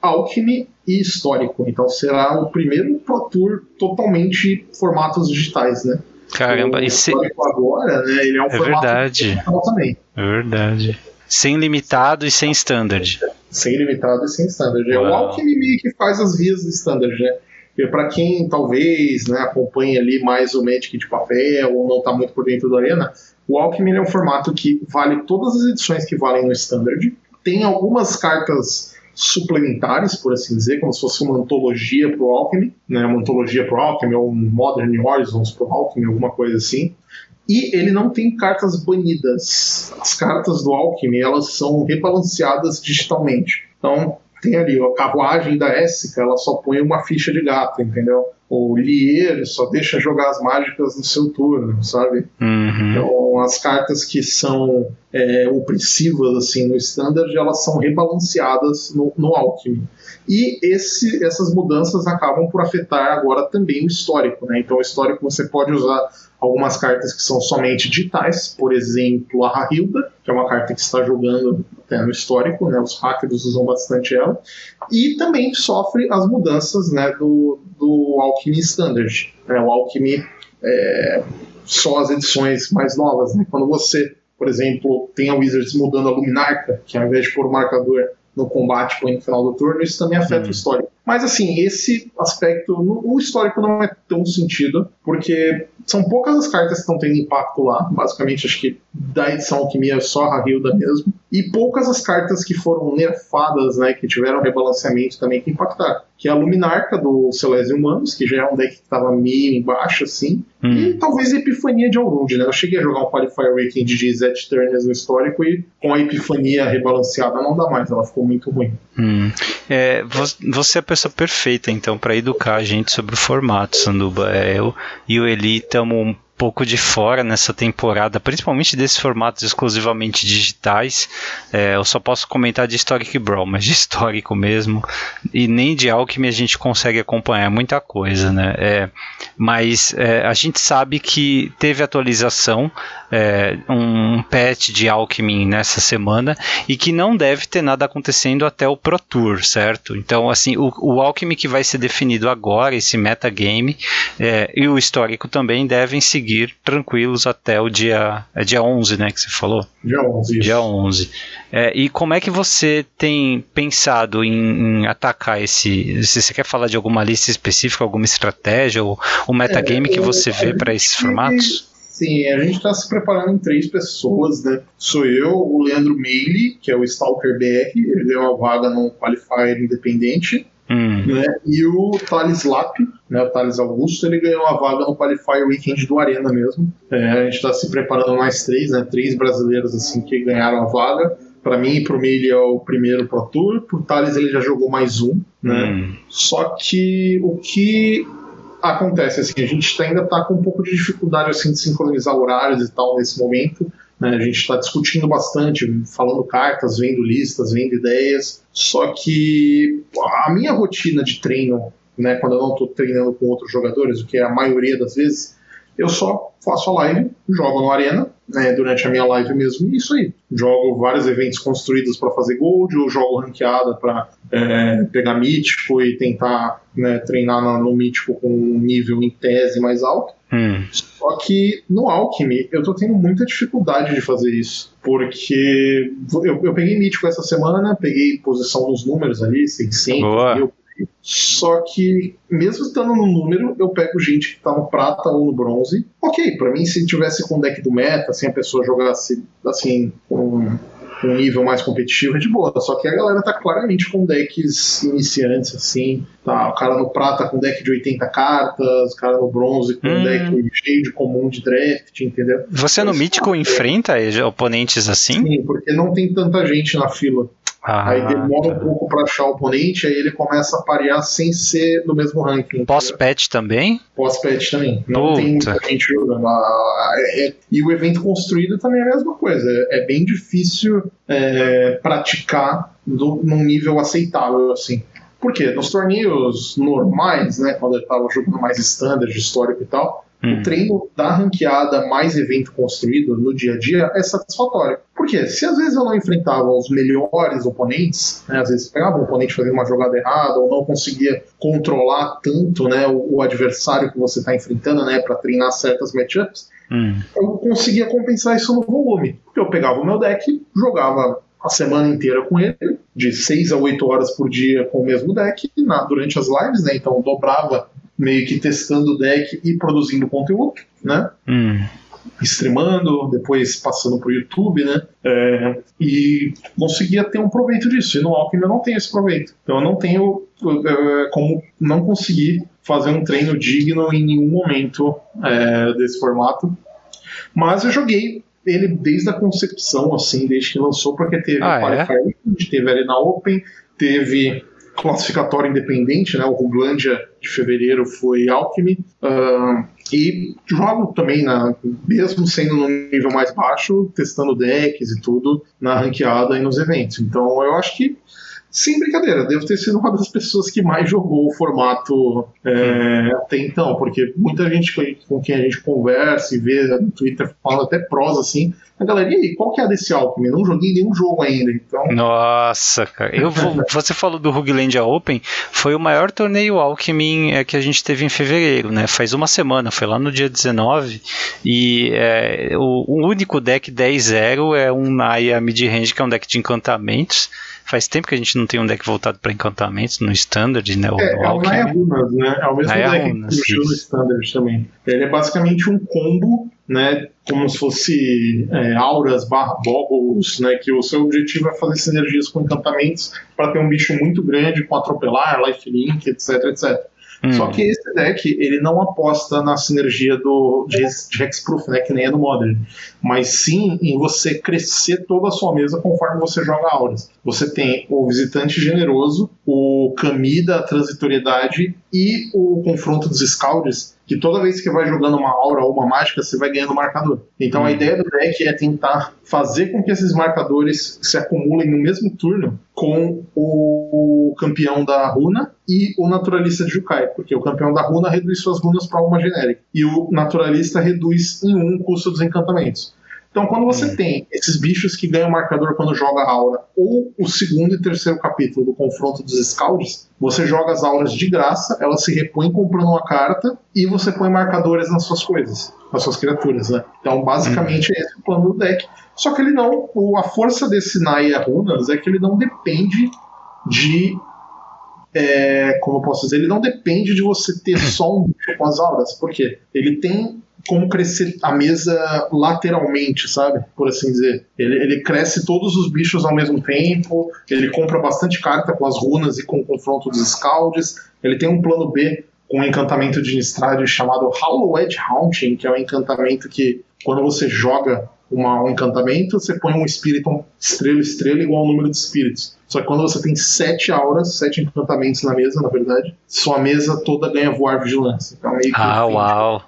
Alchemy e histórico. Então será o primeiro Pro Tour totalmente formatos digitais, né? Caramba, e se... agora, né, ele é um é verdade. também. É verdade. Sem limitado e sem standard. Sem limitado e sem standard. É o Alchemy que faz as vias de standard, né? Para quem talvez né, acompanhe ali mais o Magic de papel ou não está muito por dentro da arena, o Alchemy é um formato que vale todas as edições que valem no standard. Tem algumas cartas suplementares, por assim dizer, como se fosse uma antologia para o Alchemy, né, uma antologia para o Alchemy, ou um Modern Horizons para o Alchemy, alguma coisa assim. E ele não tem cartas banidas. As cartas do Alchemy elas são rebalanceadas digitalmente. Então, tem ali a carruagem da Essica, ela só põe uma ficha de gato, entendeu? O Lier só deixa jogar as mágicas no seu turno, sabe? Uhum. Então, as cartas que são é, opressivas assim no standard, elas são rebalanceadas no, no Alchemy. E esse, essas mudanças acabam por afetar agora também o histórico, né? Então, o histórico você pode usar algumas cartas que são somente digitais, por exemplo, a Rahilda, que é uma carta que está jogando até no histórico, né? Os hackers usam bastante ela, e também sofre as mudanças, né, do, do Alchemy Standard, né? O Alchemy é, só as edições mais novas, né? Quando você, por exemplo, tem a Wizards mudando a Luminarca, que ao invés de pôr o marcador no combate põe no final do turno, isso também afeta o histórico. Mas assim, esse aspecto, o histórico não é tão sentido, porque são poucas as cartas que estão tendo impacto lá. Basicamente, acho que da edição Alquimia é só a Hilda mesmo. E poucas as cartas que foram nerfadas, né, que tiveram rebalanceamento também que impactaram. Que é a Luminarca do Celeste Humanos, que já é um deck que estava meio embaixo, assim. Hum. E talvez a Epifania de Aurund, né? Eu cheguei a jogar um Qualifier Weekend de Zed Turners no histórico e com a Epifania rebalanceada não dá mais, ela ficou muito ruim. Hum. É, você é a pessoa perfeita, então, para educar a gente sobre o formato, Sanduba. É, eu e o Eli estamos pouco de fora nessa temporada, principalmente desses formatos exclusivamente digitais. É, eu só posso comentar de Historic Brawl, mas de histórico mesmo. E nem de Alchemy a gente consegue acompanhar muita coisa, né? É, mas é, a gente sabe que teve atualização, é, um patch de Alchemy nessa semana e que não deve ter nada acontecendo até o Pro Tour, certo? Então, assim, o, o que vai ser definido agora, esse metagame, é, e o histórico também devem seguir seguir tranquilos até o dia, é dia 11, né, que você falou? Dia 11. Isso. Dia 11. É, e como é que você tem pensado em, em, atacar esse... Se você quer falar de alguma lista específica, alguma estratégia, ou o metagame é, que você vê para esses formatos? Sim, a gente está se preparando em três pessoas, né? Sou eu, o Leandro Meili, que é o Stalker BR, ele deu uma vaga no Qualifier independente. Hum. Né? E o Thales Lap, né, o Thales Augusto, ele ganhou uma vaga no Qualifier Weekend do Arena mesmo. É, a gente está se preparando mais três, né, três brasileiros assim que ganharam a vaga. Para mim e para o Millie é o primeiro Pro Tour, para o Thales ele já jogou mais um. Né? Hum. Só que o que acontece assim, a gente ainda está com um pouco de dificuldade assim de sincronizar horários e tal nesse momento. Né? A gente está discutindo bastante, falando cartas, vendo listas, vendo ideias. Só que a minha rotina de treino, né, quando eu não estou treinando com outros jogadores, o que é a maioria das vezes, eu só faço a live, jogo no Arena, né, durante a minha live mesmo, e isso aí. Jogo vários eventos construídos para fazer gold, ou jogo ranqueada para é, pegar mítico e tentar né, treinar no mítico com um nível em tese mais alto. Hum. Só que no Alchemy eu tô tendo muita dificuldade de fazer isso. Porque eu, eu peguei mítico essa semana, peguei posição nos números ali, 600 Boa. mil. Só que, mesmo estando no número, eu pego gente que tá no prata ou no bronze. Ok, para mim, se tivesse com o deck do meta, assim, a pessoa jogasse assim, com um nível mais competitivo é de boa. Só que a galera tá claramente com decks iniciantes, assim. Tá, o cara no prata com deck de 80 cartas, o cara no bronze com Hum. um deck cheio de comum de draft, entendeu? Você no Mas, Mítico é. enfrenta oponentes assim? Sim, porque não tem tanta gente na fila. Ah, aí demora tá. um pouco pra achar o oponente, aí ele começa a parear sem ser no mesmo ranking. Pós-patch também? Pós-patch também. Não Puta. tem muita gente jogando. A- a- é- e o evento construído também é a mesma coisa. É, é bem difícil é, praticar do, num nível aceitável, assim. Por quê? Nos torneios normais, né, quando eu tava jogando mais standard, histórico e tal, Hum. o treino da ranqueada mais evento construído no dia a dia é satisfatório. Por quê? Se às vezes eu não enfrentava os melhores oponentes, né, às vezes pegava um oponente fazendo uma jogada errada ou não conseguia controlar tanto né, o, o adversário que você está enfrentando né, para treinar certas matchups, Hum. eu conseguia compensar isso no volume. Eu pegava o meu deck, jogava a semana inteira com ele, de 6 a 8 horas por dia com o mesmo deck, na- durante as lives, né? Então dobrava meio que testando o deck e produzindo conteúdo, né? Hum. streamando, depois passando para o YouTube, né? É, e conseguia ter um proveito disso. E no Alckmin eu não tenho esse proveito. Então eu não tenho é, como não conseguir fazer um treino digno em nenhum momento é, desse formato. Mas eu joguei ele desde a concepção, assim, desde que lançou, porque teve ah, Qualifier, é? teve Arena Open, teve classificatório independente, né? O Ruglândia de fevereiro foi Alchemy. Uh, e jogo também, na, mesmo sendo no nível mais baixo, testando decks e tudo na ranqueada e nos eventos. Então eu acho que sem brincadeira, devo ter sido uma das pessoas que mais jogou o formato é, até então, porque muita gente com quem a gente conversa e vê no Twitter falando até prosa assim, a galera, e aí, qual que é a desse Alckmin? Não joguei nenhum jogo ainda, então... Nossa, cara, eu vou, [laughs] você falou do Ruglandia Open, foi o maior torneio Alckmin é, que a gente teve em fevereiro, né, faz uma semana, foi lá no dia 19, e é, o, o único deck 10-0 é um Naya mid-range, que é um deck de encantamentos, Faz tempo que a gente não tem um deck voltado para encantamentos no Standard, né? O, é, é o Naya Runas, né? É o mesmo Naya deck Runas, que no Standard também. Ele é basicamente um combo, né? Como se fosse é, auras barra boggles, né? Que o seu objetivo é fazer sinergias com encantamentos para ter um bicho muito grande com atropelar, lifelink, etc, etc. Hum. Só que esse deck, ele não aposta na sinergia do, de, de Hexproof, né, que nem é no Modern, mas sim em você crescer toda a sua mesa conforme você joga auras. Você tem o Visitante Generoso, o Kami da Transitoriedade e o Confronto dos Scalds, que toda vez que vai jogando uma aura ou uma mágica, você vai ganhando marcador. Então a ideia do deck é tentar fazer com que esses marcadores se acumulem no mesmo turno com o campeão da runa e o naturalista de Jukai, porque o campeão da runa reduz suas runas para uma genérica e o naturalista reduz em um o custo dos encantamentos. Então, quando você hum. tem esses bichos que ganham marcador quando joga a aura, ou o segundo e terceiro capítulo do confronto dos Scalds, você joga as auras de graça, elas se repõem comprando uma carta e você põe marcadores nas suas coisas, nas suas criaturas, né? Então, basicamente, hum. esse é o plano do deck. Só que ele não. A força desse Naya Runas é que ele não depende de é, como eu posso dizer, ele não depende de você ter só um bicho com as auras, porque ele tem como crescer a mesa lateralmente, sabe? Por assim dizer. Ele, ele cresce todos os bichos ao mesmo tempo, ele compra bastante carta com as runas e com o confronto dos Scalds, ele tem um plano B com um encantamento de Nistrad chamado Hallowed Haunting, que é um encantamento que, quando você joga uma, um encantamento, você põe um espírito estrela estrela igual ao número de espíritos. Só que quando você tem sete auras, sete encantamentos na mesa, na verdade, sua mesa toda ganha voar vigilância. Então meio que ah, uau.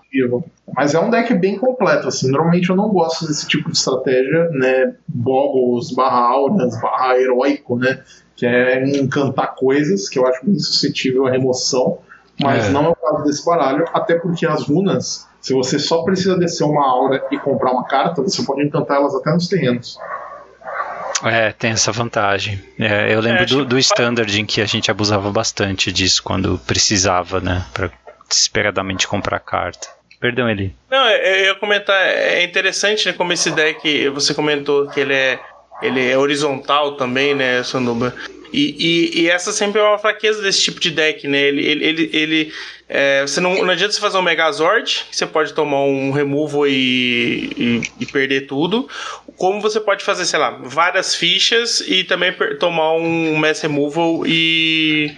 Mas é um deck bem completo, assim. Normalmente eu não gosto desse tipo de estratégia, né? Boggles, barra auras, barra heróico, né? Que é encantar coisas, que eu acho bem suscetível à remoção. Mas é. não é o caso desse baralho, até porque as runas se você só precisa descer uma aura e comprar uma carta, você pode encantar elas até nos terrenos. É, tem essa vantagem. É, eu lembro é, do, do Standard em que a gente abusava bastante disso quando precisava, né? Pra desesperadamente comprar carta. Perdão, ele. Não, eu ia comentar, é interessante né, como esse deck, você comentou que ele é, ele é horizontal também, né, Sanduba? E, e, e, essa sempre é uma fraqueza desse tipo de deck, né? Ele, ele, ele, ele é, você não, não adianta você fazer um Megazord, que você pode tomar um removal e, e, e, perder tudo. Como você pode fazer, sei lá, várias fichas e também tomar um Mass Removal e.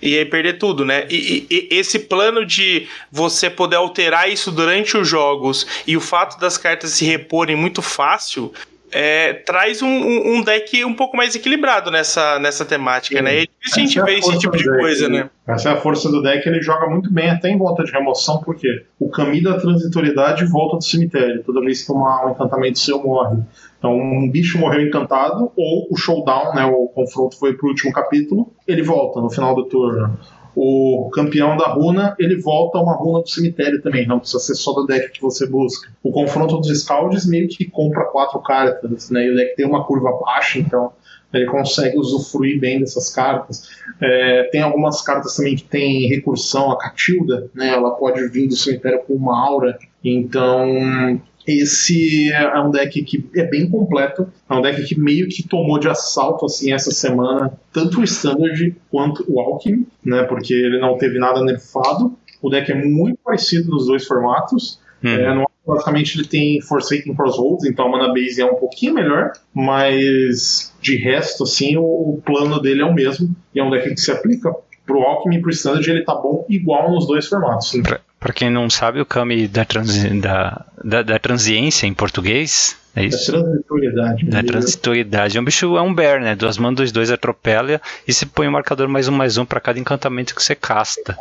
E aí perder tudo, né? E, e, esse plano de você poder alterar isso durante os jogos e o fato das cartas se reporem muito fácil é, traz um, um, deck um pouco mais equilibrado nessa, nessa temática, Sim. né? É difícil a gente é ver esse tipo de deck, coisa, né? Essa é a força do deck, ele joga muito bem até em volta de remoção, porque o caminho da transitoriedade volta do cemitério. Toda vez que tomar um encantamento seu morre. Então, um bicho morreu encantado, ou o showdown, né? O confronto foi pro último capítulo, ele volta no final do turno o campeão da runa, ele volta a uma runa do cemitério também, não precisa ser só do deck que você busca. O confronto dos Scalds meio que compra quatro cartas, né? E o deck tem uma curva baixa, então ele consegue usufruir bem dessas cartas. É, tem algumas cartas também que tem recursão, a Catilda, né? Ela pode vir do cemitério com uma aura, então esse é um deck que é bem completo, é um deck que meio que tomou de assalto assim essa semana tanto o Standard quanto o Alchemy, né? Porque ele não teve nada nerfado. O deck é muito parecido nos dois formatos. Hum. É, no basicamente ele tem Forsaken Crossroads, então a mana base é um pouquinho melhor, mas de resto, assim, o, o plano dele é o mesmo, e é um deck que se aplica pro Alchemy e pro Standard, ele tá bom igual nos dois formatos. Né? Pra, pra quem não sabe, o Kami da, transi da, da, da transiência em português é isso? Da transitoriedade. Da transitoriedade. É um bicho, é um bear, né? Duas mãos, dois, dois, atropela e você põe o um marcador mais um, mais um para cada encantamento que você casta.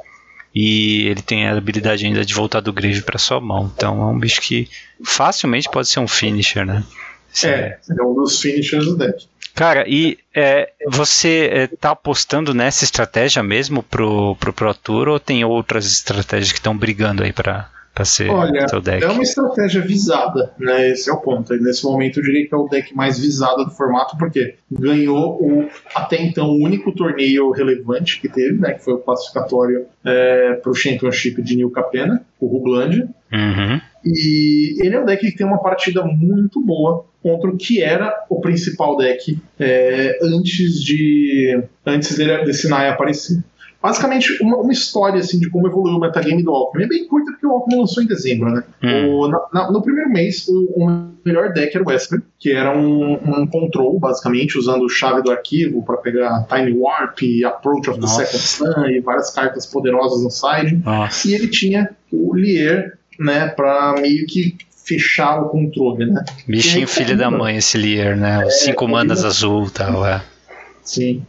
E ele tem a habilidade ainda de voltar do grave para sua mão. Então é um bicho que facilmente pode ser um finisher, né? é, é um dos finishers do deck. Cara, e é, você é, tá apostando nessa estratégia mesmo pro, pro Pro Tour ou tem outras estratégias que estão brigando aí para para ser Olha, seu deck? É uma estratégia visada, né? Esse é o ponto. nesse momento eu diria que é o deck mais visado do formato, porque ganhou o até então o único torneio relevante que teve, né? Que foi o classificatório é, para o Championship de New Capena, o Rugland. Uhum. E ele é um deck que tem uma partida muito boa contra o que era o principal deck é, antes de antes dele, desse Naya aparecer basicamente uma, uma, história assim de como evoluiu o metagame do Alckmin. É bem curta porque o Alckmin lançou em dezembro, né? Hum. O, na, na, no primeiro mês, o, o, melhor deck era o Esper, que era um, um control, basicamente, usando chave do arquivo para pegar Time Warp, Approach of the Nossa. Second Sun e várias cartas poderosas no side. Nossa. E ele tinha o Lier, né, para meio que fechar o controle, né? Bichinho filho da mãe esse Lier, né? Os é, cinco mandas azul e tal, é. Sim.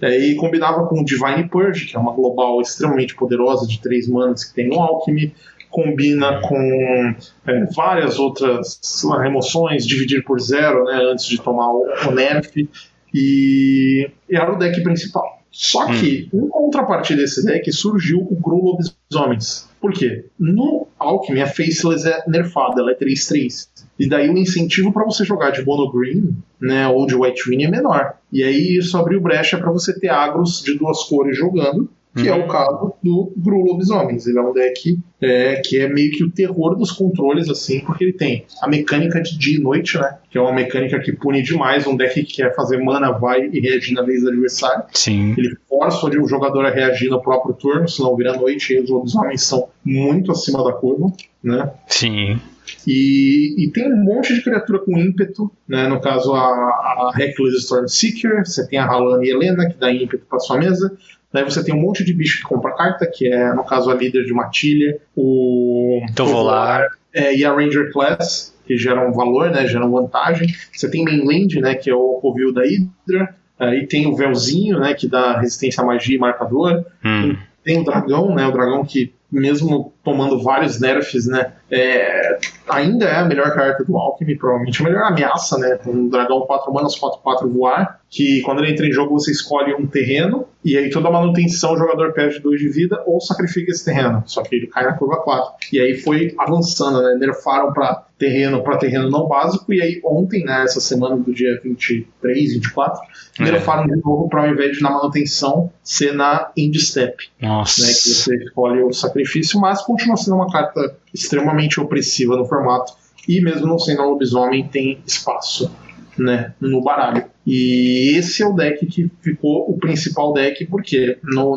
É, e combinava com Divine Purge, que é uma global extremamente poderosa de três manas que tem no Alchemy. Combina com é, várias outras remoções, dividir por zero né, antes de tomar o, o nerf. E, era o deck principal. Só que, hum. em contrapartida desse deck, surgiu o Gru Lobisomens. Por quê? No Alchemy, a Faceless é nerfada, ela é 3-3. E daí o incentivo para você jogar de Mono Green, né, ou de White Green é menor. E aí isso abriu brecha para você ter agros de duas cores jogando, que uhum. é o caso do Gru Lobisomens. Ele é um deck é, que é meio que o terror dos controles, assim, porque ele tem a mecânica de dia e noite, né? Que é uma mecânica que pune demais um deck que quer fazer mana, vai e reagir na vez do adversário. Sim. Ele força o jogador a reagir no próprio turno, senão vira noite e os lobisomens são muito acima da curva, né? Sim. E, e, tem um monte de criatura com ímpeto, né? no caso a, a Reckless Stormseeker, você tem a Halana e Helena, que dá ímpeto para sua mesa. Daí você tem um monte de bicho que compra carta, que é, no caso, a líder de Matilha, o Tovolar é, e a Ranger Class, que geram valor, né, geram vantagem. Você tem Mainland, né, que é o Covil da Hydra. Aí tem o Véuzinho, né, que dá resistência à magia e marcador. Hum. Tem o Dragão, né, o Dragão que mesmo tomando vários nerfs, né? É, ainda é a melhor carta do Alchemy, provavelmente a melhor ameaça, né? Um dragão 4 manas, 4 4 voar, que quando ele entra em jogo você escolhe um terreno, e aí toda manutenção o jogador perde 2 de vida ou sacrifica esse terreno. Só que ele cai na curva 4. E aí foi avançando, né? Nerfaram para terreno para terreno não básico, e aí ontem, né, essa semana do dia 23, 24, é. nerfaram de novo para ao invés de na manutenção ser na end step. Nossa. Né, que você escolhe o sacrifício, mas continua sendo uma carta extremamente opressiva no formato, e mesmo não sendo um lobisomem, tem espaço né, no baralho. E esse é o deck que ficou o principal deck, porque no,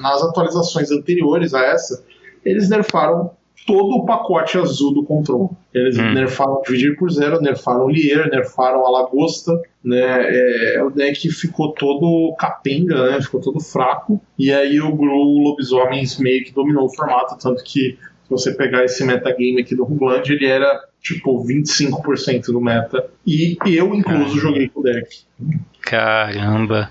nas atualizações anteriores a essa, eles nerfaram todo o pacote azul do Control. Eles hum. nerfaram Dividir por Zero, nerfaram Lier, nerfaram a Lagosta, né? É, o deck ficou todo capenga, né? Ficou todo fraco. E aí o Gru Lobisomens meio que dominou o formato, tanto que se você pegar esse metagame aqui do Rugland, ele era tipo 25% do meta. E eu, incluso, joguei com o deck. Caramba.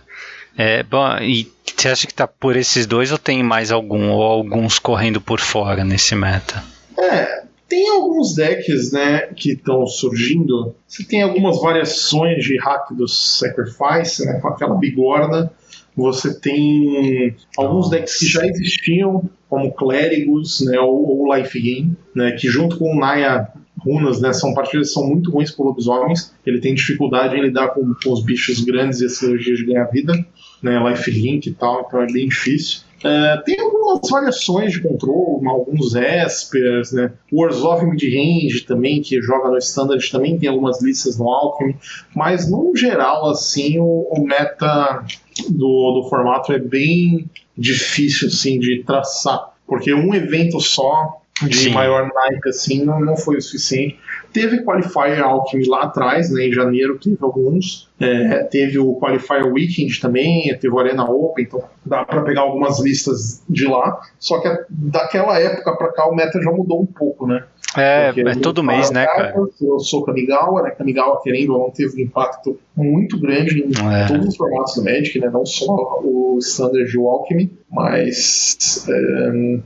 É, bom, e você acha que tá por esses dois ou tem mais algum, ou alguns correndo por fora nesse meta? É, tem alguns decks, né, que estão surgindo. Você tem algumas variações de hack do Sacrifice, né, com aquela bigorna. Você tem alguns decks que já existiam, como Clérigos, né, ou, ou Life Game, né, que junto com o Naya runas, né? São partidas que são muito ruins para lobisomens. Ele tem dificuldade em lidar com, com os bichos grandes e as cirurgias de ganhar vida, né? Life Link e tal, então é bem difícil. É, tem algumas variações de controle, alguns Espers, né? Wars of Midrange também, que joga no Standard, também tem algumas listas no Alchemy, mas no geral, assim, o, o meta do, do formato é bem difícil, assim, de traçar, porque um evento só de Sim. maior naipe assim, não, não foi o suficiente. Teve Qualifier Alchemy lá atrás, né, em janeiro teve alguns. É, teve o Qualifier Weekend também, teve o Arena Open, então dá para pegar algumas listas de lá. Só que daquela época para cá o meta já mudou um pouco, né? É, é todo mês, né, cara? Eu sou Kamigawa, né? Kamigawa, querendo ou não, teve um impacto muito grande em é. todos os formatos do Magic, né? Não só o Standard e o Alchemy, mas. É,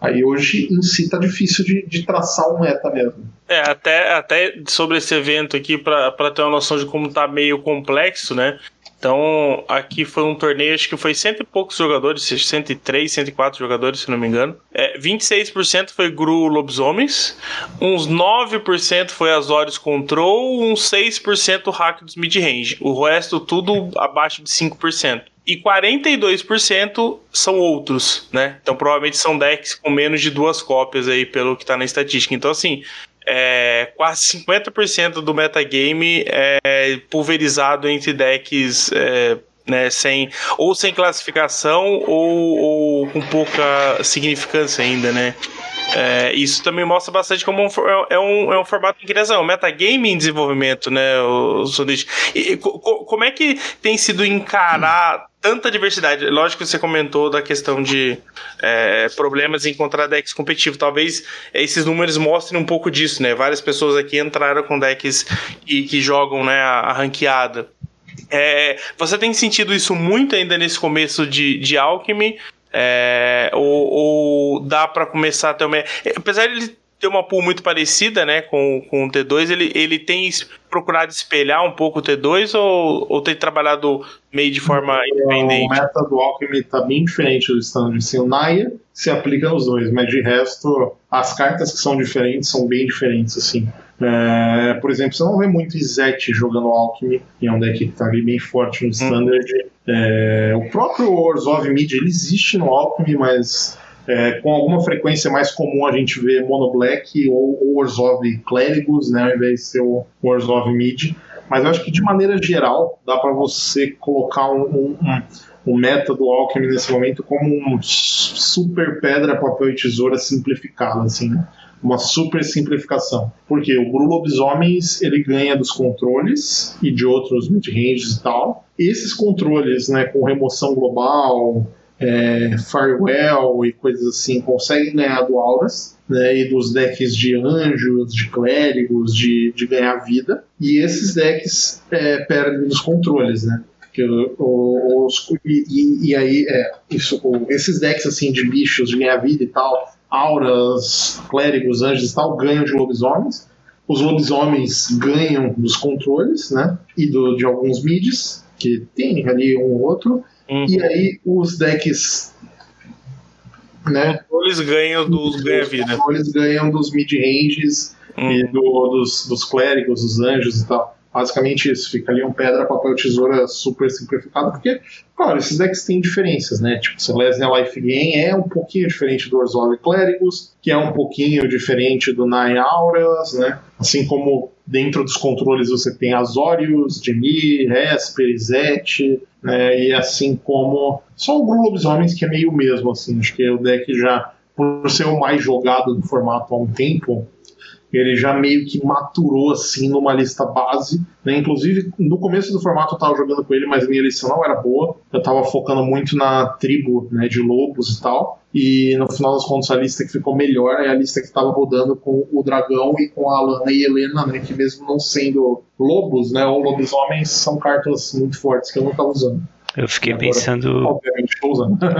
Aí hoje em si tá difícil de, de traçar um meta mesmo. É, até, até sobre esse evento aqui, para ter uma noção de como tá meio complexo, né? Então, aqui foi um torneio, acho que foi cento e poucos jogadores, 103, 104 jogadores, se não me engano. É, 26% foi Gru Lobisomens, uns 9% foi Azorius Control, uns 6% Hack dos Mid-Range. O resto tudo abaixo de 5% e 42% são outros, né? Então provavelmente são decks com menos de duas cópias aí, pelo que tá na estatística. Então, assim, é, quase 50% do metagame é pulverizado entre decks é, né, sem, ou sem classificação ou, ou com pouca significância ainda, né? É, isso também mostra bastante como um, é, é, um, é um formato de criação, um metagame em desenvolvimento, né, o, o E, co, como é que tem sido encarar tanta diversidade? Lógico que você comentou da questão de é, problemas em encontrar decks competitivos. Talvez esses números mostrem um pouco disso, né? Várias pessoas aqui entraram com decks e que jogam né, a, a ranqueada. É, você tem sentido isso muito ainda nesse começo de, de Alchemy? É, ou, ou, dá para começar também. Apesar de ele ter uma pool muito parecida né, com, com o T2, ele, ele tem procurado espelhar um pouco o T2 ou, ou tem trabalhado meio de forma independente? O meta do Alchemy está bem diferente do standard. Assim, o Naya se aplica nos dois, mas de resto, as cartas que são diferentes são bem diferentes. assim. É, por exemplo, você não vê muito Izete jogando Alchemy, que é um deck que está ali bem forte no hum. standard. Hum. É, o próprio Orzhov Mid ele existe no Alchemy, mas é, com alguma frequência mais comum a gente vê Mono Black ou, ou Orzhov Clérigos, né, ao invés de ser o Orzhov Mid. Mas eu acho que de maneira geral dá para você colocar um, um, um, um meta do Alchemy nesse momento como um super pedra, papel e tesoura simplificado, assim, né? uma super simplificação. Porque o Gru Lobisomens ele ganha dos controles e de outros mid-ranges e tal. Esses controles, né, com remoção global, é, e coisas assim, conseguem ganhar do Auras. Né, e dos decks de anjos, de clérigos, de, de ganhar vida. E esses decks é, perdem os controles, né? Os, e, e, aí, é, isso, esses decks assim de bichos de ganhar vida e tal, auras, clérigos, anjos e tal, ganham de lobisomens. Os lobisomens ganham dos controles, né? E do, de alguns mids, que tem ali um ou outro. Uhum. E aí os decks. Né? Eles ganham dos ganha-vida. Eles ganham dos mid-ranges uhum. e do, dos, dos clérigos, dos anjos e tal. Basicamente isso, fica ali um pedra, papel, tesoura super simplificado, porque, claro, esses decks têm diferenças, né? Tipo, Celestia Life Gain é um pouquinho diferente do Orzhov Clérigos, que é um pouquinho diferente do Nine Auras, né? Assim como dentro dos controles você tem Azorius, Demir, Esper, Zet, né? E assim como só o Gru Lobisomens, que é meio mesmo, assim. Acho que o deck já, por ser o mais jogado no formato há um tempo, ele já meio que maturou assim numa lista base. Né? Inclusive, no começo do formato eu tava jogando com ele, mas minha lista não era boa. Eu tava focando muito na tribo né, de lobos e tal. E no final das contas, a lista que ficou melhor é a lista que tava rodando com o dragão e com a Alana e Helena, né? Que mesmo não sendo lobos, né? Ou lobisomens, são cartas muito fortes que eu não tava usando. Eu fiquei Agora, pensando.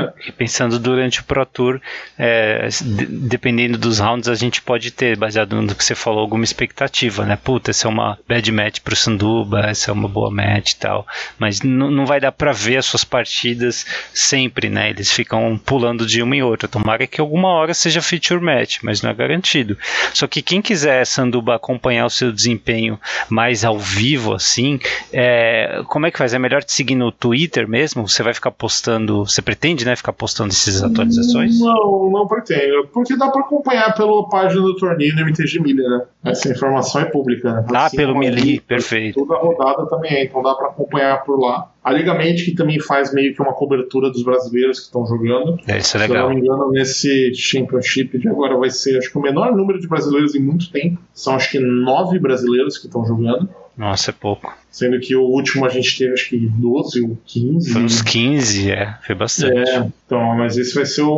[laughs] fiquei pensando durante o Pro Tour, é, dependendo dos rounds, a gente pode ter, baseado no que você falou, alguma expectativa, né? Puta, essa é uma bad match pro Sanduba, essa é uma boa match e tal. Mas não vai dar pra ver as suas partidas sempre, né? Eles ficam pulando de uma em outra. Tomara que alguma hora seja feature match, mas não é garantido. Só que quem quiser, Sanduba, acompanhar o seu desempenho mais ao vivo, assim, é, como é que faz? É melhor te seguir no Twitter? Twitter mesmo? Você vai ficar postando, você pretende, né, ficar postando essas atualizações? Não, não pretendo, porque dá para acompanhar pela página do torneio no MTG Milha, né? Essa informação é pública, né? Ah, pelo Mili, perfeito. Toda a rodada também é, então dá para acompanhar por lá. A Liga Magic também faz meio que uma cobertura dos brasileiros que estão jogando. É, isso é Se eu legal. não me engano, nesse Championship de agora vai ser, acho que o menor número de brasileiros em muito tempo. São acho que nove brasileiros que estão jogando. Nossa, é pouco. Sendo que o último a gente teve acho que 12 ou 15. Foi uns 15, é, foi bastante. É, então, mas esse vai ser o,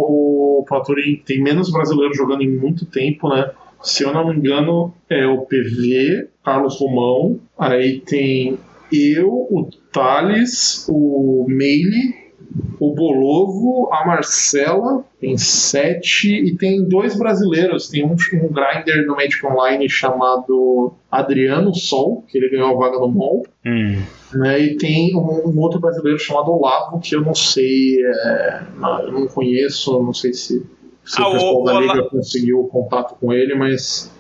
o Tour em- tem menos brasileiros jogando em muito tempo, né? Se eu não me engano, é o PV, Carlos Romão, aí tem eu, o Thales, o Meile, o Bolovo, a Marcela, tem sete, e tem dois brasileiros. Tem um, um grinder no Magic Online chamado Adriano Sol, que ele ganhou a vaga no MOL. Hum, Né, e tem um, um outro brasileiro chamado Olavo, que eu não sei, é, não- eu não conheço, não sei se, se Ah, o pessoal o- da Liga Ola- conseguiu contato com ele, mas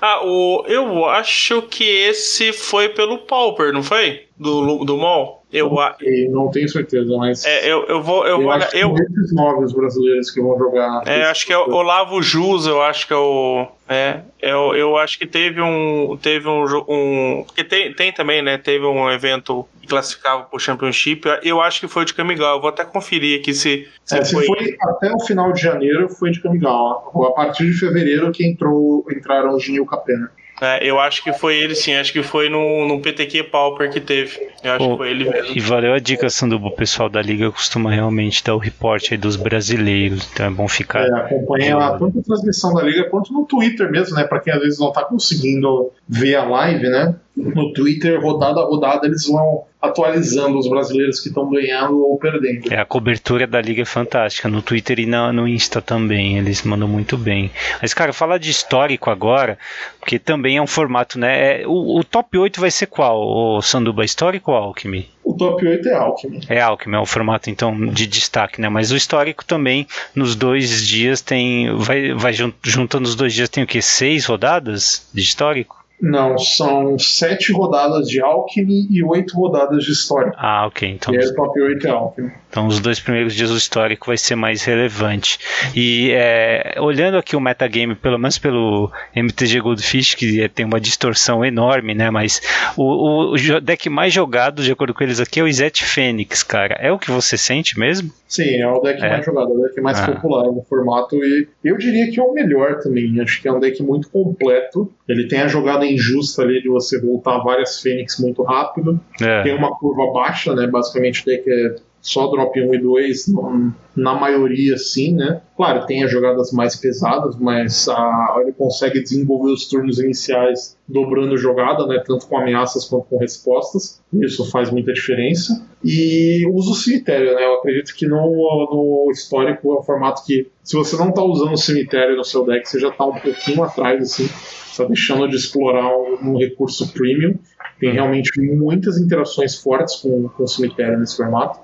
Ah, o, eu acho que esse foi pelo Pauper, não foi? Do, do Mall? Eu, eu não tenho certeza, mas é, eu, eu vou. Eu, eu vou acho eu, esses nove os brasileiros que vão jogar. é, acho que é o Olavo Jus, eu acho que é o. É, eu, eu acho que teve um. Teve um. um porque tem, tem também, né? Teve um evento que classificava pro Championship. Eu acho que foi de Kamigawa. Eu vou até conferir aqui se, se É, se foi. foi até o final de janeiro, foi de Kamigawa. A partir de fevereiro que entrou, entraram os Ginil Capena. É, eu acho que foi ele sim. Acho que foi no, no PTQ Pauper que teve. Eu acho Pô, que foi ele mesmo. E valeu a dica, Sanduba. O pessoal da liga costuma realmente dar o reporte aí dos brasileiros. Então é bom ficar. É, acompanha lá tanto a transmissão da liga quanto no Twitter mesmo, né? Pra quem às vezes não tá conseguindo ver a live, né? No Twitter, rodada a rodada, eles vão atualizando os brasileiros que estão ganhando ou perdendo. É, a cobertura da liga é fantástica, no Twitter e na- no Insta também, eles mandam muito bem. Mas, cara, falar de histórico agora, porque também é um formato, né? é- o, o top 8 vai ser qual, o Sanduba? Histórico ou Alckmin? O top 8 é Alckmin. É Alckmin, é o formato então de destaque, né? Mas o histórico também, nos dois dias tem. Vai, vai jun- juntando os dois dias, tem o quê? Seis rodadas de histórico? Não, são sete rodadas de Alckmin e oito rodadas de história. Ah, ok. Então E o top 8 é Alckmin. Então, os dois primeiros dias do histórico vai ser mais relevante. E é, olhando aqui o metagame, pelo menos pelo MTG Goldfish, que é- tem uma distorção enorme, né? Mas o, o- o deck mais jogado, de acordo com eles aqui, é o Izet Fênix, cara. É o que você sente mesmo? Sim, é o deck É? mais jogado, é o deck mais Ah. popular no formato e eu diria que é o melhor também. Acho que é um deck muito completo. Ele tem a jogada injusta ali de você voltar várias Fênix muito rápido. É. Tem uma curva baixa, né? Basicamente o deck é só drop 1 e 2, não- na maioria sim, né? Claro, tem as jogadas mais pesadas, mas a, ele consegue desenvolver os turnos iniciais dobrando jogada, né? Tanto com ameaças quanto com respostas. Isso faz muita diferença. E usa o cemitério, né? Eu acredito que no, no histórico é um formato que, se você não tá usando o cemitério no seu deck, você já tá um pouquinho atrás, assim. Tá deixando de explorar um, um recurso premium. Tem realmente muitas interações fortes com, com o cemitério nesse formato.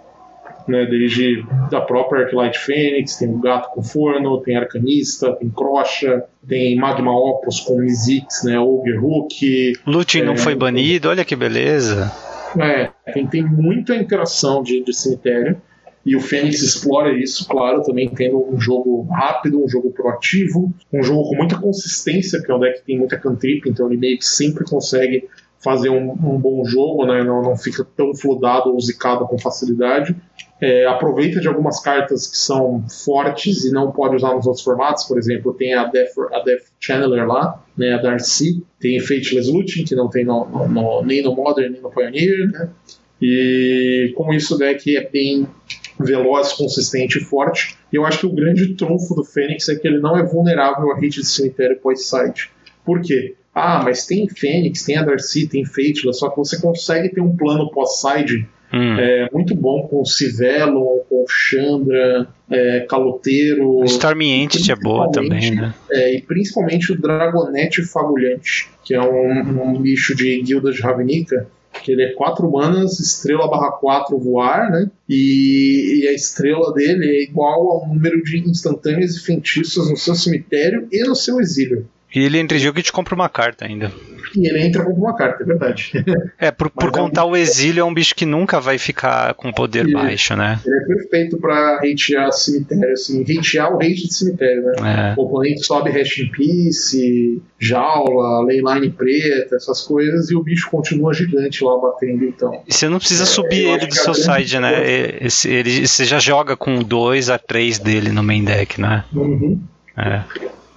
Né, desde da própria Arclight Fênix, tem o Gato com Forno, tem Arcanista, tem Crocha, tem Magma Opus com Mizix, né, Ogre Looting não É, foi banido, olha que beleza. é, tem, tem muita interação de, de cemitério. E o Fênix explora isso, claro, também tendo um jogo rápido, um jogo proativo, um jogo com muita consistência, porque é um deck que tem muita cantrip, então ele meio que sempre consegue fazer um, um bom jogo, né? não, não fica tão fludado ou zicado com facilidade. É, aproveita de algumas cartas que são fortes e não pode usar nos outros formatos, por exemplo, tem a Death, a Death Channeler lá, né, a Darcy, tem Fateless Looting, que não tem no, no- no- nem no Modern nem no Pioneer, né? E com isso o deck é bem veloz, consistente e forte. E eu acho que o grande trunfo do Fênix é que ele não é vulnerável a hit de cemitério pós-side. Por quê? Ah, mas tem Fênix, tem a Darcy, tem Fateless, só que você consegue ter um plano pós-side Hum. é, muito bom com Civelon, com Chandra, é, Caloteiro. Entity é boa também, né? É, e principalmente o Dragonete Fagulhante, que é um, um bicho de guilda de Ravnica, que ele é 4 manas, estrela barra 4 voar, né? E, e a estrela dele é igual ao número de instantâneas e feitiços no seu cemitério e no seu exílio. E ele entre jogo e te compra uma carta ainda. E ele entra como uma carta, é verdade. [laughs] É, por, por contar o exílio, é um bicho que nunca vai ficar com poder Ele- baixo, né? Ele é perfeito pra hatear cemitério, assim, hatear o hate de cemitério, né? É. O oponente sobe Hash in Peace, Jaula, Leyline Preta, essas coisas, e o bicho continua gigante lá batendo, então. E você não precisa É, subir ele do seu side, né? Esse- ele, você já joga com 2 a 3 dele no main deck, né? Uhum. É.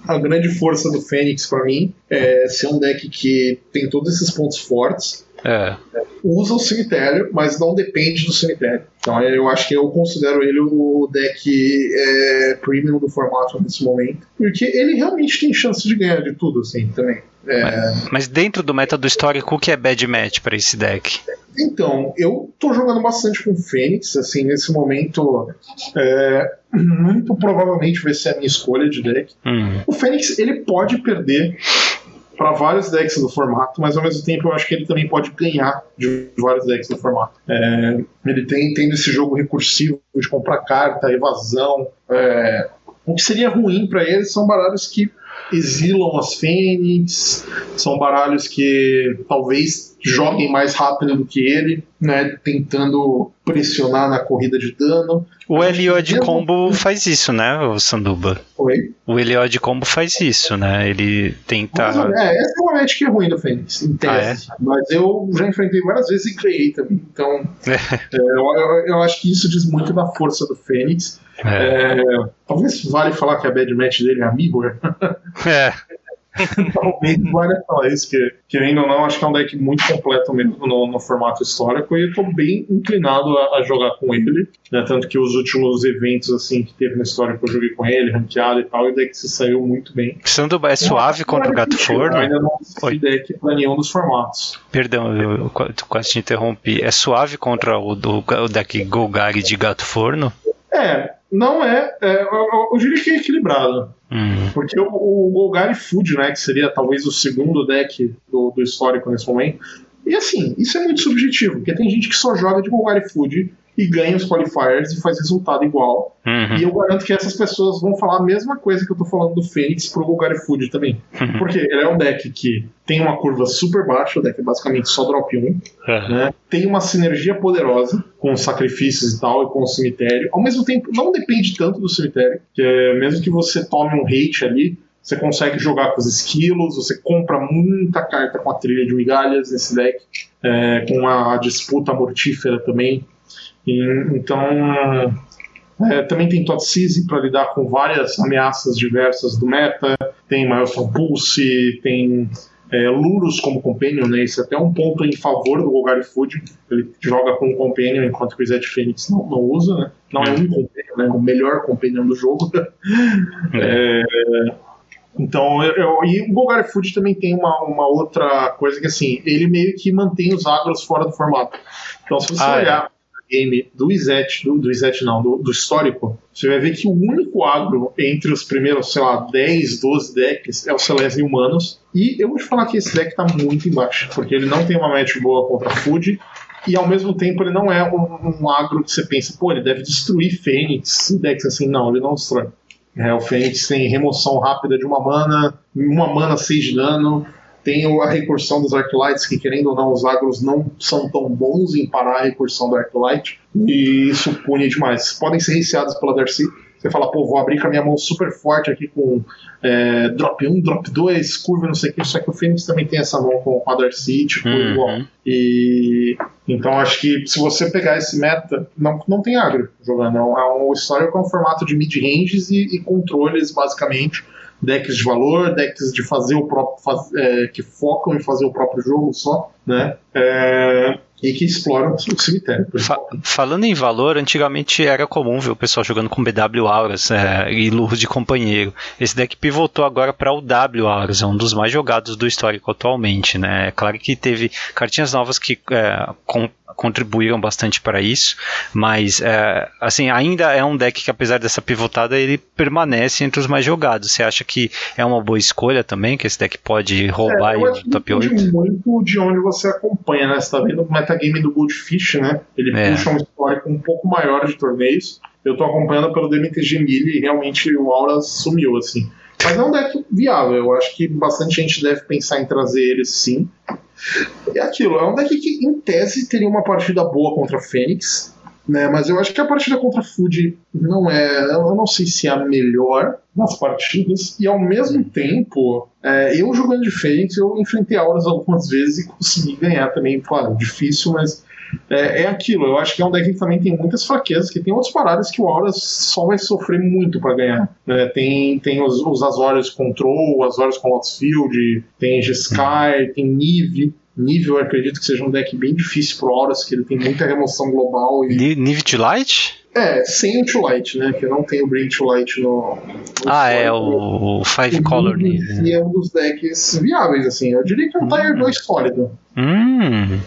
A grande força do Fênix pra mim é ser um deck que tem todos esses pontos fortes, É. usa o cemitério, mas não depende do cemitério. Então eu acho que eu considero ele o deck é, premium do formato nesse momento, porque ele realmente tem chance de ganhar de tudo, assim, também. É, Mas dentro do meta do histórico, o que é bad match pra esse deck? Então, eu tô jogando bastante com o Fênix, assim, nesse momento, é, muito provavelmente vai ser a minha escolha de deck. Hum. O Fênix, ele pode perder para vários decks do formato, mas ao mesmo tempo eu acho que ele também pode ganhar de vários decks do formato. É, ele tem tendo esse jogo recursivo de comprar carta, evasão. é, o que seria ruim para ele são baralhos que exilam as Fênix, são baralhos que talvez joguem mais rápido do que ele, né, tentando pressionar na corrida de dano. O Eliod mesmo- Combo faz isso, né, o Sanduba? Oi? O Eliod Combo faz isso, né? Ele tenta. Mas, é, essa é uma match que é ruim do Fênix, em tese. Mas eu já enfrentei várias vezes e ganhei também. Então, é, eu, eu- eu acho que isso diz muito da força do Fênix. É. É, talvez vale falar que a bad match dele é a Mirror. É. [laughs] talvez vale falar isso, que querendo ou não, acho que é um deck muito completo mesmo no, no formato histórico e eu tô bem inclinado a, a jogar com ele. Né, tanto que os últimos eventos assim que teve na história que eu joguei com ele, ranqueado e tal, e o deck se saiu muito bem. Sanduba é suave contra o Gato Eu Forno? ainda não assisti deck pra nenhum dos formatos. Perdão, eu, eu qua- quase te interrompi. É suave contra o, do, o deck Golgari de Gato Forno? É, não é. é, eu, eu- eu diria que é equilibrado. Hum. Porque o, o Golgari Food, né, que seria talvez o segundo deck do, do histórico nesse momento. E assim, isso é muito subjetivo, porque tem gente que só joga de Golgari Food e ganha os qualifiers e faz resultado igual. Uhum. E eu garanto que essas pessoas vão falar a mesma coisa que eu tô falando do Fênix pro Golgari Food também. Uhum. Porque ele é um deck que tem uma curva super baixa, o deck é basicamente só drop 1. É. né? Tem uma sinergia poderosa com os sacrifícios e tal, e com o cemitério. Ao mesmo tempo, não depende tanto do cemitério, que é, mesmo que você tome um hate ali, você consegue jogar com os esquilos, você compra muita carta com a trilha de migalhas nesse deck, é, com a disputa mortífera também. E, então, é, também tem Totseize para lidar com várias ameaças diversas do meta. Tem Maelstrom Pulse, tem é, Lurus como Companion, né? Isso é até um ponto em favor do Golgari Food. Ele joga com Companion, enquanto que o Zed Fênix não, não usa, né? Não é um Companion, né? O melhor Companion do jogo. [laughs] É, então, eu, eu- e o Golgari Food também tem uma, uma outra coisa que, assim, ele meio que mantém os agros fora do formato. Então, se você Ah, é. olhar o game do Izet, do, do Izet não, do, do histórico, você vai ver que o único agro entre os primeiros, sei lá, 10, 12 decks é o Celeste Humanos. E eu vou te falar que esse deck tá muito embaixo, porque ele não tem uma match boa contra Food. E ao mesmo tempo ele não é um, um agro que você pensa, pô, ele deve destruir Fênix. Decks assim, não, ele não destrói. É, o Fênix tem remoção rápida de uma mana, uma mana 6 de dano. Tem a recursão dos Arclights, que querendo ou não, os agros não são tão bons em parar a recursão do Arclight. E isso pune demais. Podem ser riciados pela Darcy. Você fala, pô, vou abrir com a minha mão super forte aqui com é, drop 1, drop 2, curva, não sei o que. Só que o Fênix também tem essa mão com a Darcy, tipo, Uhum. igual. E então acho que se você pegar esse meta, não, não tem agro jogando. É um, é um histórico é um formato de mid-ranges e, e controles, basicamente. Decks de valor, decks de fazer o próprio. faz- é, que focam em fazer o próprio jogo só, né? É, e que exploram o cemitério. Fa- falando em valor, antigamente era comum ver o pessoal jogando com BW Auras é, e lurros de companheiro. Esse deck pivotou agora para o W Auras, é um dos mais jogados do histórico atualmente. Né? É claro que teve cartinhas novas que é, com- contribuíram bastante para isso, mas é, assim ainda é um deck que apesar dessa pivotada ele permanece entre os mais jogados. Você acha que é uma boa escolha também, que esse deck pode roubar É, aí eu o acho que top depende 8? muito de onde você acompanha, né? Você tá vendo o metagame do Goldfish, né? Ele É. puxa um histórico um pouco maior de torneios. Eu tô acompanhando pelo DMTG Mille e realmente o Aura sumiu, assim. Mas é um deck viável, eu acho que bastante gente deve pensar em trazer ele sim. É aquilo, é um deck que em tese teria uma partida boa contra a Fênix, né? Mas eu acho que a partida contra a Food não é. Eu não sei se é a melhor das partidas. E ao mesmo tempo, é, eu jogando de Fênix, eu enfrentei auras algumas vezes e consegui ganhar também. Claro, difícil, mas é, é, aquilo. Eu acho que é um deck que também tem muitas fraquezas, que tem outras paradas que o Auras só vai sofrer muito para ganhar. Né? Tem, tem os, os Azorius Control, Azorius com Lotus Field, tem G-Sky, tem Nive. Nível, eu acredito que seja um deck bem difícil pro Auras, que ele tem muita remoção global. E... Nível de Light? É, sem o to Light, né? Que não tem o Bring to Light no. no ah, é o, o Five Color. E é um dos decks viáveis, assim. Eu diria que é um hum. Tier 2 sólido. Hum.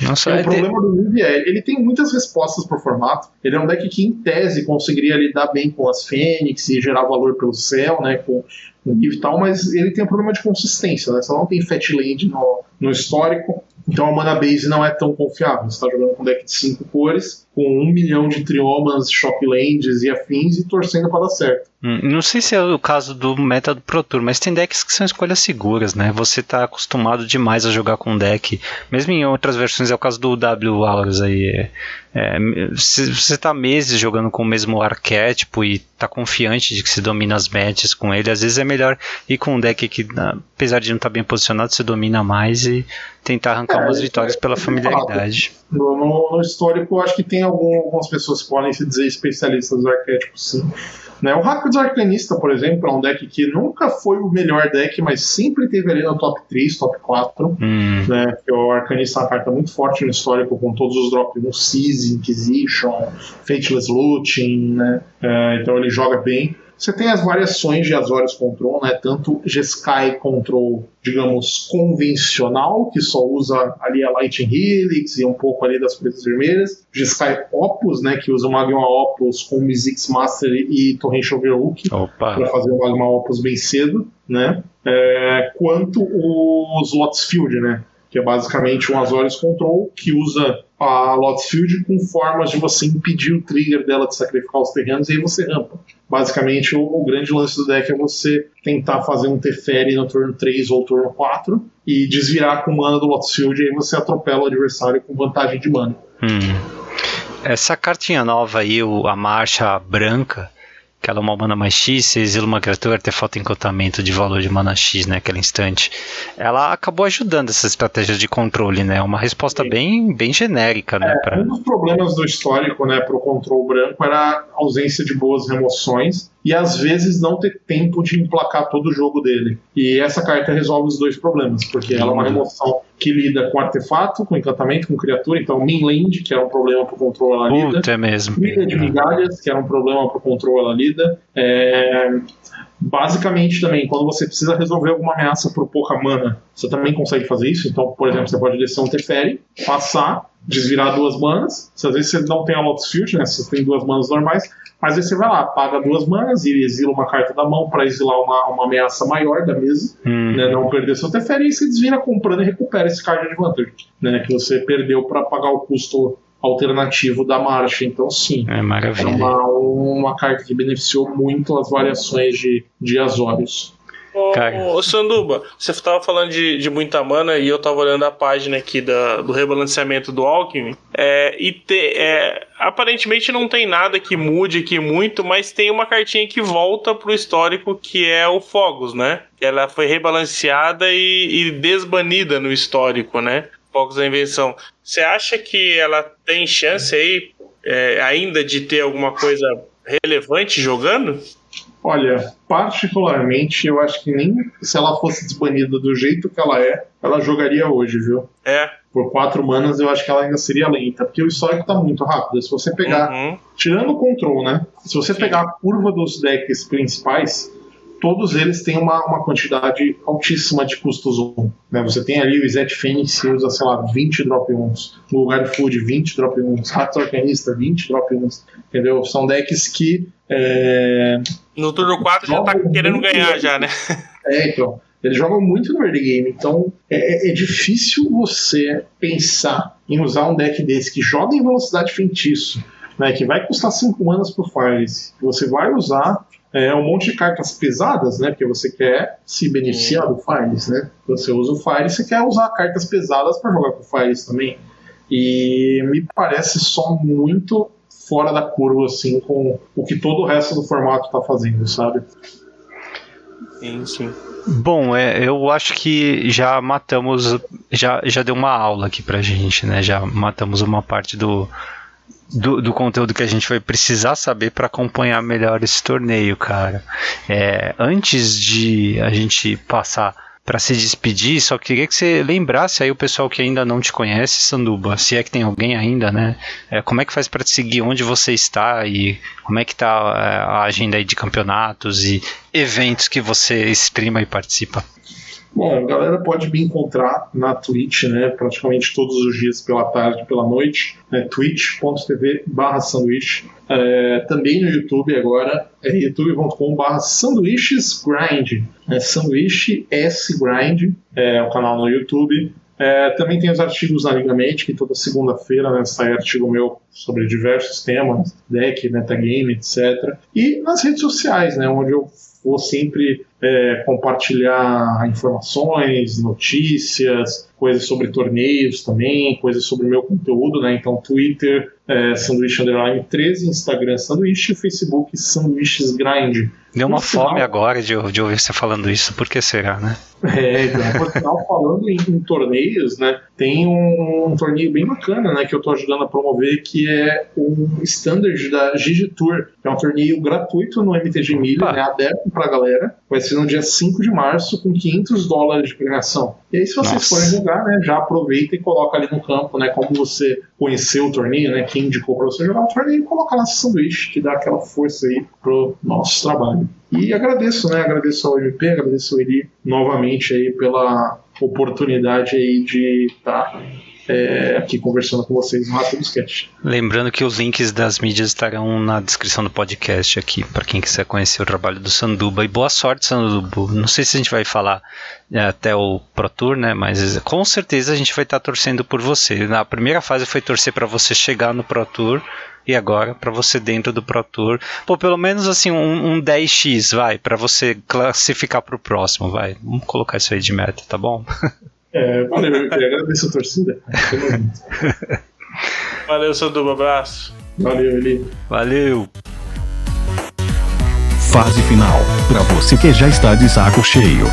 Nossa, é, o problema do Nive é, ele tem muitas respostas pro formato. Ele é um deck que, em tese, conseguiria lidar bem com as Fênix e gerar valor pelo céu, né? Com, com e tal, mas ele tem um problema de consistência, né? Você não tem Fat Land no, no histórico. Então a mana base não é tão confiável. Você está jogando com um deck de 5 cores, com um milhão de triomas, shocklands e afins e torcendo para dar certo. Hum, não sei se é o caso do meta do Pro Tour, mas tem decks que são escolhas seguras, né? Você está acostumado demais a jogar com um deck. Mesmo em outras versões, é o caso do W Auras aí. É, é, se você está meses jogando com o mesmo arquétipo e está confiante de que se domina as matches com ele, às vezes é melhor ir com um deck que, apesar de não estar tá bem posicionado, se domina mais e tentar arrancar é, umas vitórias pela familiaridade. No, no, no histórico, eu acho que tem algum, algumas pessoas que podem se dizer especialistas dos arquétipos, sim. Né? O Rakdos Arcanista, por exemplo, é um deck que nunca foi o melhor deck, mas sempre teve ali no top 3, top 4. Hum. Né? Porque o Arcanista é uma carta muito forte no histórico, com todos os drops no Seize, Inquisition, Fateless Looting, né? É, então ele joga bem. Você tem as variações de Azorius Control, né? Tanto G-Sky Control, digamos, convencional, que só usa ali a Lightning Helix e um pouco ali das pretas vermelhas. G-Sky Opus, né? Que usa o Magma Opus com Mizix Master e Torrential Overhook para fazer o Magma Opus bem cedo, né? É, quanto os Lotus Field, né? Que é basicamente um Azorius Control que usa a Lotus Field com formas de você impedir o trigger dela de sacrificar os terrenos e aí você rampa. Basicamente, o, o, grande lance do deck é você tentar fazer um Teferi no turno 3 ou turno 4 e desvirar com mana do Lotus Field e aí você atropela o adversário com vantagem de mana. Hum. Essa cartinha nova aí, a marcha branca, que ela é uma mana mais X, você exila uma criatura, artefato encantamento de valor de mana X naquele instante. Ela acabou ajudando essa estratégia de controle, né? Uma resposta bem, bem genérica, né? É, pra... Um dos problemas do histórico, né, pro controle branco era a ausência de boas remoções e às vezes não ter tempo de emplacar todo o jogo dele. E essa carta resolve os dois problemas, porque ela é uma remoção que lida com artefato, com encantamento, com criatura, então Minland, que era um problema pro controle, ela lida. Puta, é mesmo. Milha de migalhas, que era um problema pro controle, ela lida. É... Basicamente também, quando você precisa resolver alguma ameaça por pouca mana, você também consegue fazer isso. Então, por exemplo, você pode descer um Teferi, passar, desvirar duas manas. Se às vezes você não tem a Lotus Field, né? Você tem duas manas normais, mas aí você vai lá, paga duas manas e exila uma carta da mão para exilar uma, uma ameaça maior da mesa, hum. né, não perder seu Teferi, e você desvira comprando e recupera esse card de vantagem, né, que você perdeu para pagar o custo alternativo da marcha. Então, sim, é, maravilha. é uma, uma carta que beneficiou muito as variações de, de Azorius. Ô, ô, Sanduba, você estava falando de, de muita mana e eu estava olhando a página aqui da, do rebalanceamento do Alckmin. É, e te, é, aparentemente não tem nada que mude aqui muito, mas tem uma cartinha que volta pro histórico que é o Fogos, né? Ela foi rebalanceada e, e desbanida no histórico, né? Fogos da Invenção. Você acha que ela tem chance aí é, ainda de ter alguma coisa relevante jogando? Olha, particularmente, eu acho que nem se ela fosse desbanida do jeito que ela é, ela jogaria hoje, viu? É. Por quatro manas, eu acho que ela ainda seria lenta, porque o histórico tá muito rápido. Se você pegar, uhum. tirando o control, né? Se você Sim. pegar a curva dos decks principais, todos eles têm uma, uma quantidade altíssima de custos 1. Né? Você tem ali o Izet Fênix que usa, sei lá, 20 drop 1s. No lugar de Food, 20 drop 1s. Ratos Arcanista, 20 drop 1s. Entendeu? São decks que. É... No turno 4 já tá querendo ganhar, já, né? É, então. Eles jogam muito no early game, então é, é, é difícil você pensar em usar um deck desse que joga em velocidade feitiço, né, que vai custar 5 manas pro Fires, que você vai usar é um monte de cartas pesadas, né? Porque você quer se beneficiar do Fires, né? Você usa o Fires, você quer usar cartas pesadas para jogar com o Fires também. E me parece só muito fora da curva, assim, com o que todo o resto do formato está fazendo, sabe? Sim, sim. Bom, é, eu acho que já matamos, já, já deu uma aula aqui pra gente, né? Já matamos uma parte do, do, do conteúdo que a gente vai precisar saber para acompanhar melhor esse torneio, cara. É, antes de a gente passar para se despedir, só queria que você lembrasse aí o pessoal que ainda não te conhece, Sanduba, se é que tem alguém ainda, né? É, como é que faz para te seguir onde você está e como é que tá é, a agenda aí de campeonatos e eventos que você streama e participa? Bom, a galera pode me encontrar na Twitch, né, praticamente todos os dias pela tarde, pela noite, né, twitch.tv barra sanduíche. É, também no YouTube agora, é youtube.com barra sanduíches grind, é sanduíche S grind, é o canal no YouTube. É, também tem os artigos na Ligamente, que toda segunda-feira né, sai artigo meu sobre diversos temas, deck, metagame, etc. E nas redes sociais, né, onde eu vou sempre é, compartilhar informações, notícias, coisas sobre torneios também, coisas sobre o meu conteúdo, né? Então, Twitter, é, Sanduíche Underline 13, Instagram Sanduíche, Facebook Sanduíches Grind. Deu uma fome agora de, de, ouvir você falando isso, por que será, né? É, então, por final, falando em, em, torneios, né? Tem um, um, torneio bem bacana, né? Que eu tô ajudando a promover, que é um standard da Gigi Tour, é um torneio gratuito no MTG Milho, né? Aberto pra galera. Vai ser no dia 5 de março, com 500 dólares de premiação. E aí, se vocês Nossa. forem jogar, né? Já aproveita e coloca ali no campo, né? Como você conheceu o torneio, né? Quem indicou pra você jogar o torneio, coloca lá esse sanduíche, que dá aquela força aí pro nosso trabalho. E agradeço, né? Agradeço ao MP, agradeço ao Eli novamente aí pela oportunidade aí de estar tá, é, aqui conversando com vocês no Rápido Sketch. Lembrando que os links das mídias estarão na descrição do podcast aqui, para quem quiser conhecer o trabalho do Sanduba. E boa sorte, Sanduba. Não sei se a gente vai falar é, até o Pro Tour, né? Mas com certeza a gente vai estar torcendo por você. Na primeira fase foi torcer para você chegar no Pro Tour e agora para você dentro do Pro Tour. Pô, pelo menos assim um, um 10x, vai, para você classificar para o próximo, vai. Vamos colocar isso aí de meta, tá bom? [laughs] É, valeu, eu agradecer a torcida. [laughs] valeu, Sanduba, abraço. Valeu, Eli. Valeu. Fase final, para você que já está de saco cheio.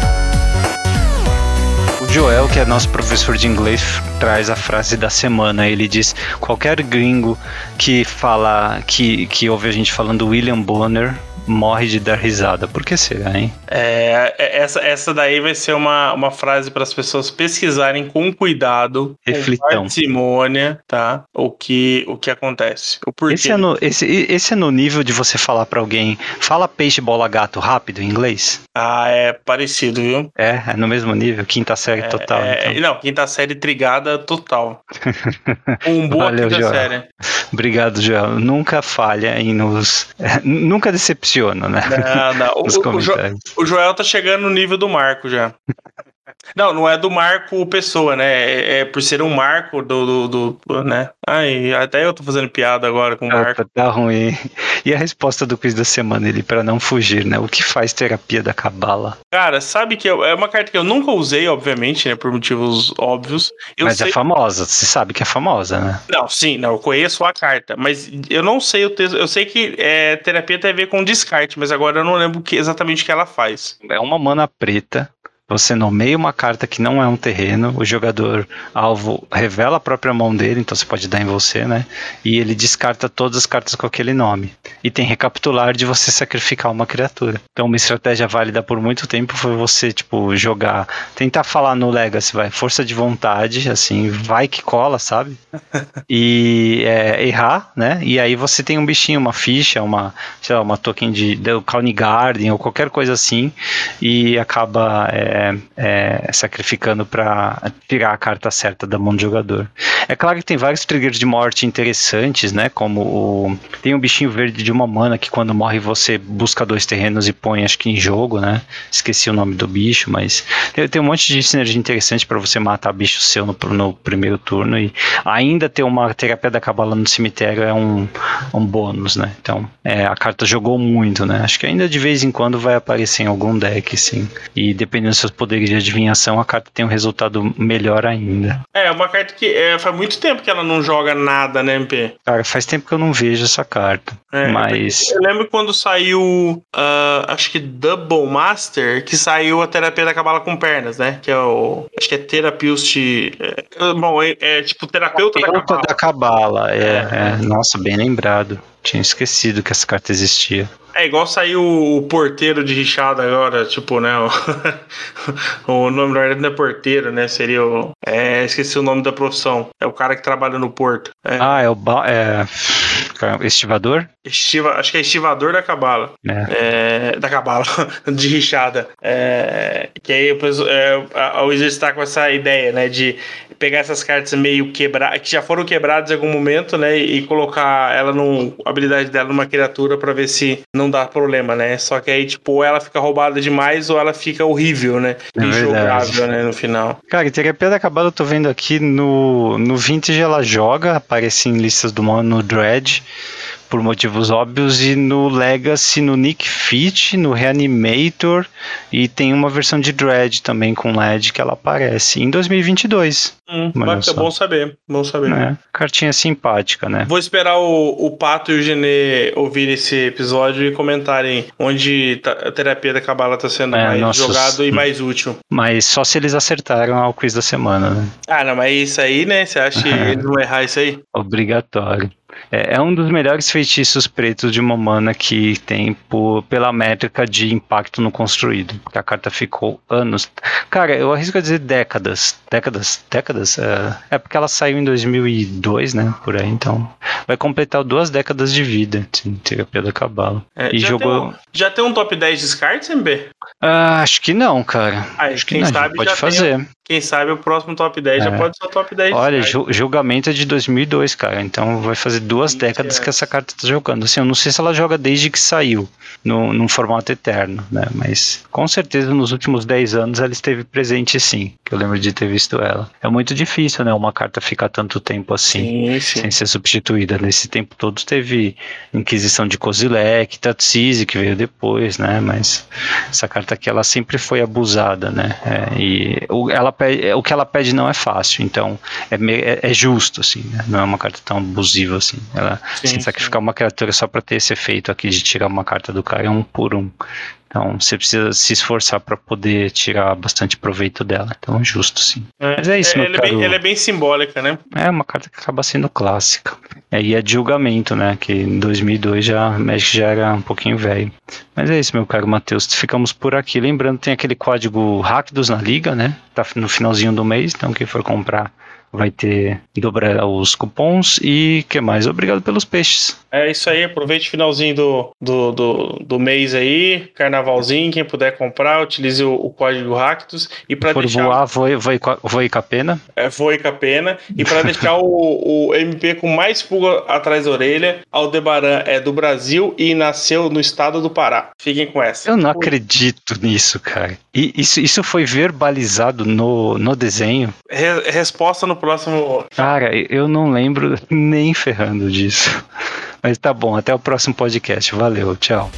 Joel, que é nosso professor de inglês, traz a frase da semana. Ele diz: qualquer gringo que fala que, que ouve a gente falando William Bonner morre de dar risada. Por que será, hein? É, é essa, essa daí vai ser uma, uma frase para as pessoas pesquisarem com cuidado, Reflitão. com parcimônia, tá? O que, o que acontece. O porquê. Esse é, no, esse, esse é no nível de você falar para alguém, fala peixe, bola, gato rápido em inglês? Ah, é parecido, viu? É, é no mesmo nível, quinta série é, total. É, então. Não, quinta série trigada total. [laughs] um boa Valeu, quinta série. Obrigado, Joel. Nunca falha em nos. Nunca decepciona né? Não, não. [laughs] o, o, o Joel tá chegando no nível do Marco já. Não, não é do Marco Pessoa, né? É, é por ser um Marco do, do, do, né? Ai, até eu tô fazendo piada agora com o Marco. Tá, tá ruim. E a resposta do quiz da semana, ele para não fugir, né? O que faz terapia da cabala? Cara, sabe que eu, é uma carta que eu nunca usei, obviamente, né? Por motivos óbvios. Eu mas é sei... é famosa, você sabe que é famosa, né? Não, sim, não, eu conheço a carta, mas eu não sei o texto. Eu sei que é, terapia tem a ver com descarte, mas agora eu não lembro que, exatamente o que ela faz. É uma mana preta você nomeia uma carta que não é um terreno, o jogador alvo revela a própria mão dele, então você pode dar em você, né? E ele descarta todas as cartas com aquele nome. E tem recapitular de você sacrificar uma criatura. Então uma estratégia válida por muito tempo foi você, tipo, jogar, tentar falar no Legacy, vai, força de vontade, assim, vai que cola, sabe? [laughs] E é, errar, né? E aí você tem um bichinho, uma ficha, uma, sei lá, uma token de, de County Garden ou qualquer coisa assim, e acaba. É, é, é, sacrificando para tirar a carta certa da mão do jogador. É claro que tem vários triggers de morte interessantes, né? Como o, tem um bichinho verde de uma mana que quando morre você busca dois terrenos e põe, acho que em jogo, né? Esqueci o nome do bicho, mas tem, tem um monte de sinergia interessante para você matar bicho seu no, no, primeiro turno e ainda ter uma terapia da cabala no cemitério é um, um bônus, né? Então é, a carta jogou muito, né? Acho que ainda de vez em quando vai aparecer em algum deck, sim. E dependendo dos seus poderes de adivinhação, a carta tem um resultado melhor ainda. É, uma carta que é, faz muito tempo que ela não joga nada, né, MP? Cara, faz tempo que eu não vejo essa carta. É, mas. Eu lembro quando saiu, uh, acho que Double Master, que saiu a terapia da cabala com pernas, né? Que é o. Acho que é Terapeust. É, bom, é, é, tipo terapeuta, terapeuta da cabala. Da cabala, é, é. Nossa, bem lembrado. Tinha esquecido que essa carta existia. É igual saiu o porteiro de Richard agora, tipo, né? O, [laughs] o nome na verdade não é porteiro, né? Seria o. É, esqueci o nome da profissão. É o cara que trabalha no porto. É. Ah, é o. Ba é... Estivador? Estiva, acho que é estivador da cabala. É. É, da cabala, [laughs] de Richada. É, que aí é, a Wizard está com essa ideia, né? De pegar essas cartas meio quebradas, que já foram quebradas em algum momento, né? E colocar ela num. a habilidade dela numa criatura para ver se não dá problema, né? Só que aí, tipo, ou ela fica roubada demais ou ela fica horrível, né? É Injogável, né? No final. Cara, terapia da cabala eu tô vendo aqui no, no Vintage ela joga, aparece em listas do no Dread por motivos óbvios, e no Legacy, no Nick Fit, no Reanimator, e tem uma versão de Dread também com LED que ela aparece em 2022. Hum, bacana, bom saber, bom saber. É, cartinha simpática, né? Vou esperar o, o Pato e o Genê ouvir esse episódio e comentarem onde tá, a terapia da cabala está sendo é, mais nossos, jogado e mais útil. Mas só se eles acertaram ao quiz da semana, né? Ah, não, mas isso aí, né? Você acha que [laughs] eles vão errar isso aí? Obrigatório. É, é, um dos melhores feitiços pretos de uma mana que tem por, pela métrica de impacto no construído. Porque a carta ficou anos. Cara, eu arrisco a dizer décadas. Décadas? Décadas? É, é porque ela saiu em 2002, né? Por aí, então. Vai completar duas décadas de vida, assim, terapia da cabala. É, e já jogou. Tem um, já tem um top 10 descartes, MB? Ah, acho que não, cara. Ah, acho que quem não, sabe pode fazer. Tem, quem sabe o próximo top 10 é. já pode ser o top 10. Olha, julgamento é de 2002, cara. Então vai fazer duas décadas que essa carta tá jogando. Assim, eu não sei se ela joga desde que saiu, no, num formato eterno, né? Mas com certeza nos últimos 10 anos ela esteve presente sim, que eu lembro de ter visto ela. É muito difícil, né? Uma carta ficar tanto tempo assim, sim, sim. sem ser substituída. Nesse tempo todo teve Inquisição de Kozilek, Tatsisi, que veio depois, né? Mas essa carta aqui, ela sempre foi abusada, né? É, e ela pede, é, o que ela pede não é fácil, então é, é, é justo, assim, né? não é uma carta tão abusiva assim. Ela sim, sem sacrificar sim. uma criatura só para ter esse efeito aqui de tirar uma carta do cara é um por um. Então você precisa se esforçar para poder tirar bastante proveito dela. Então é justo, sim. É, Mas é isso, é, meu ela, caro. É bem, ela é bem simbólica, né? É uma carta que acaba sendo clássica. É, e é de julgamento, né? Que em 2002 já Magic já era um pouquinho velho. Mas é isso, meu caro Matheus. Ficamos por aqui. Lembrando, tem aquele código Rakdos na liga, né? Tá no finalzinho do mês. Então quem for comprar vai ter dobrar os cupons e que mais? Obrigado pelos peixes. É isso aí, aproveite o finalzinho do, do, do, do mês aí, carnavalzinho, quem puder comprar, utilize o, o código Ractus e para deixar voar, voe, voe, voe com a pena. É, voe com a pena e para deixar o, o MP com mais pulga atrás da orelha, Aldebaran é do Brasil e nasceu no estado do Pará. Fiquem com essa. Eu não acredito nisso, cara. E isso, isso foi verbalizado no, no desenho? Re, resposta no próximo. Cara, eu não lembro [laughs] nem ferrando disso. Mas tá bom, até o próximo podcast. Valeu, tchau.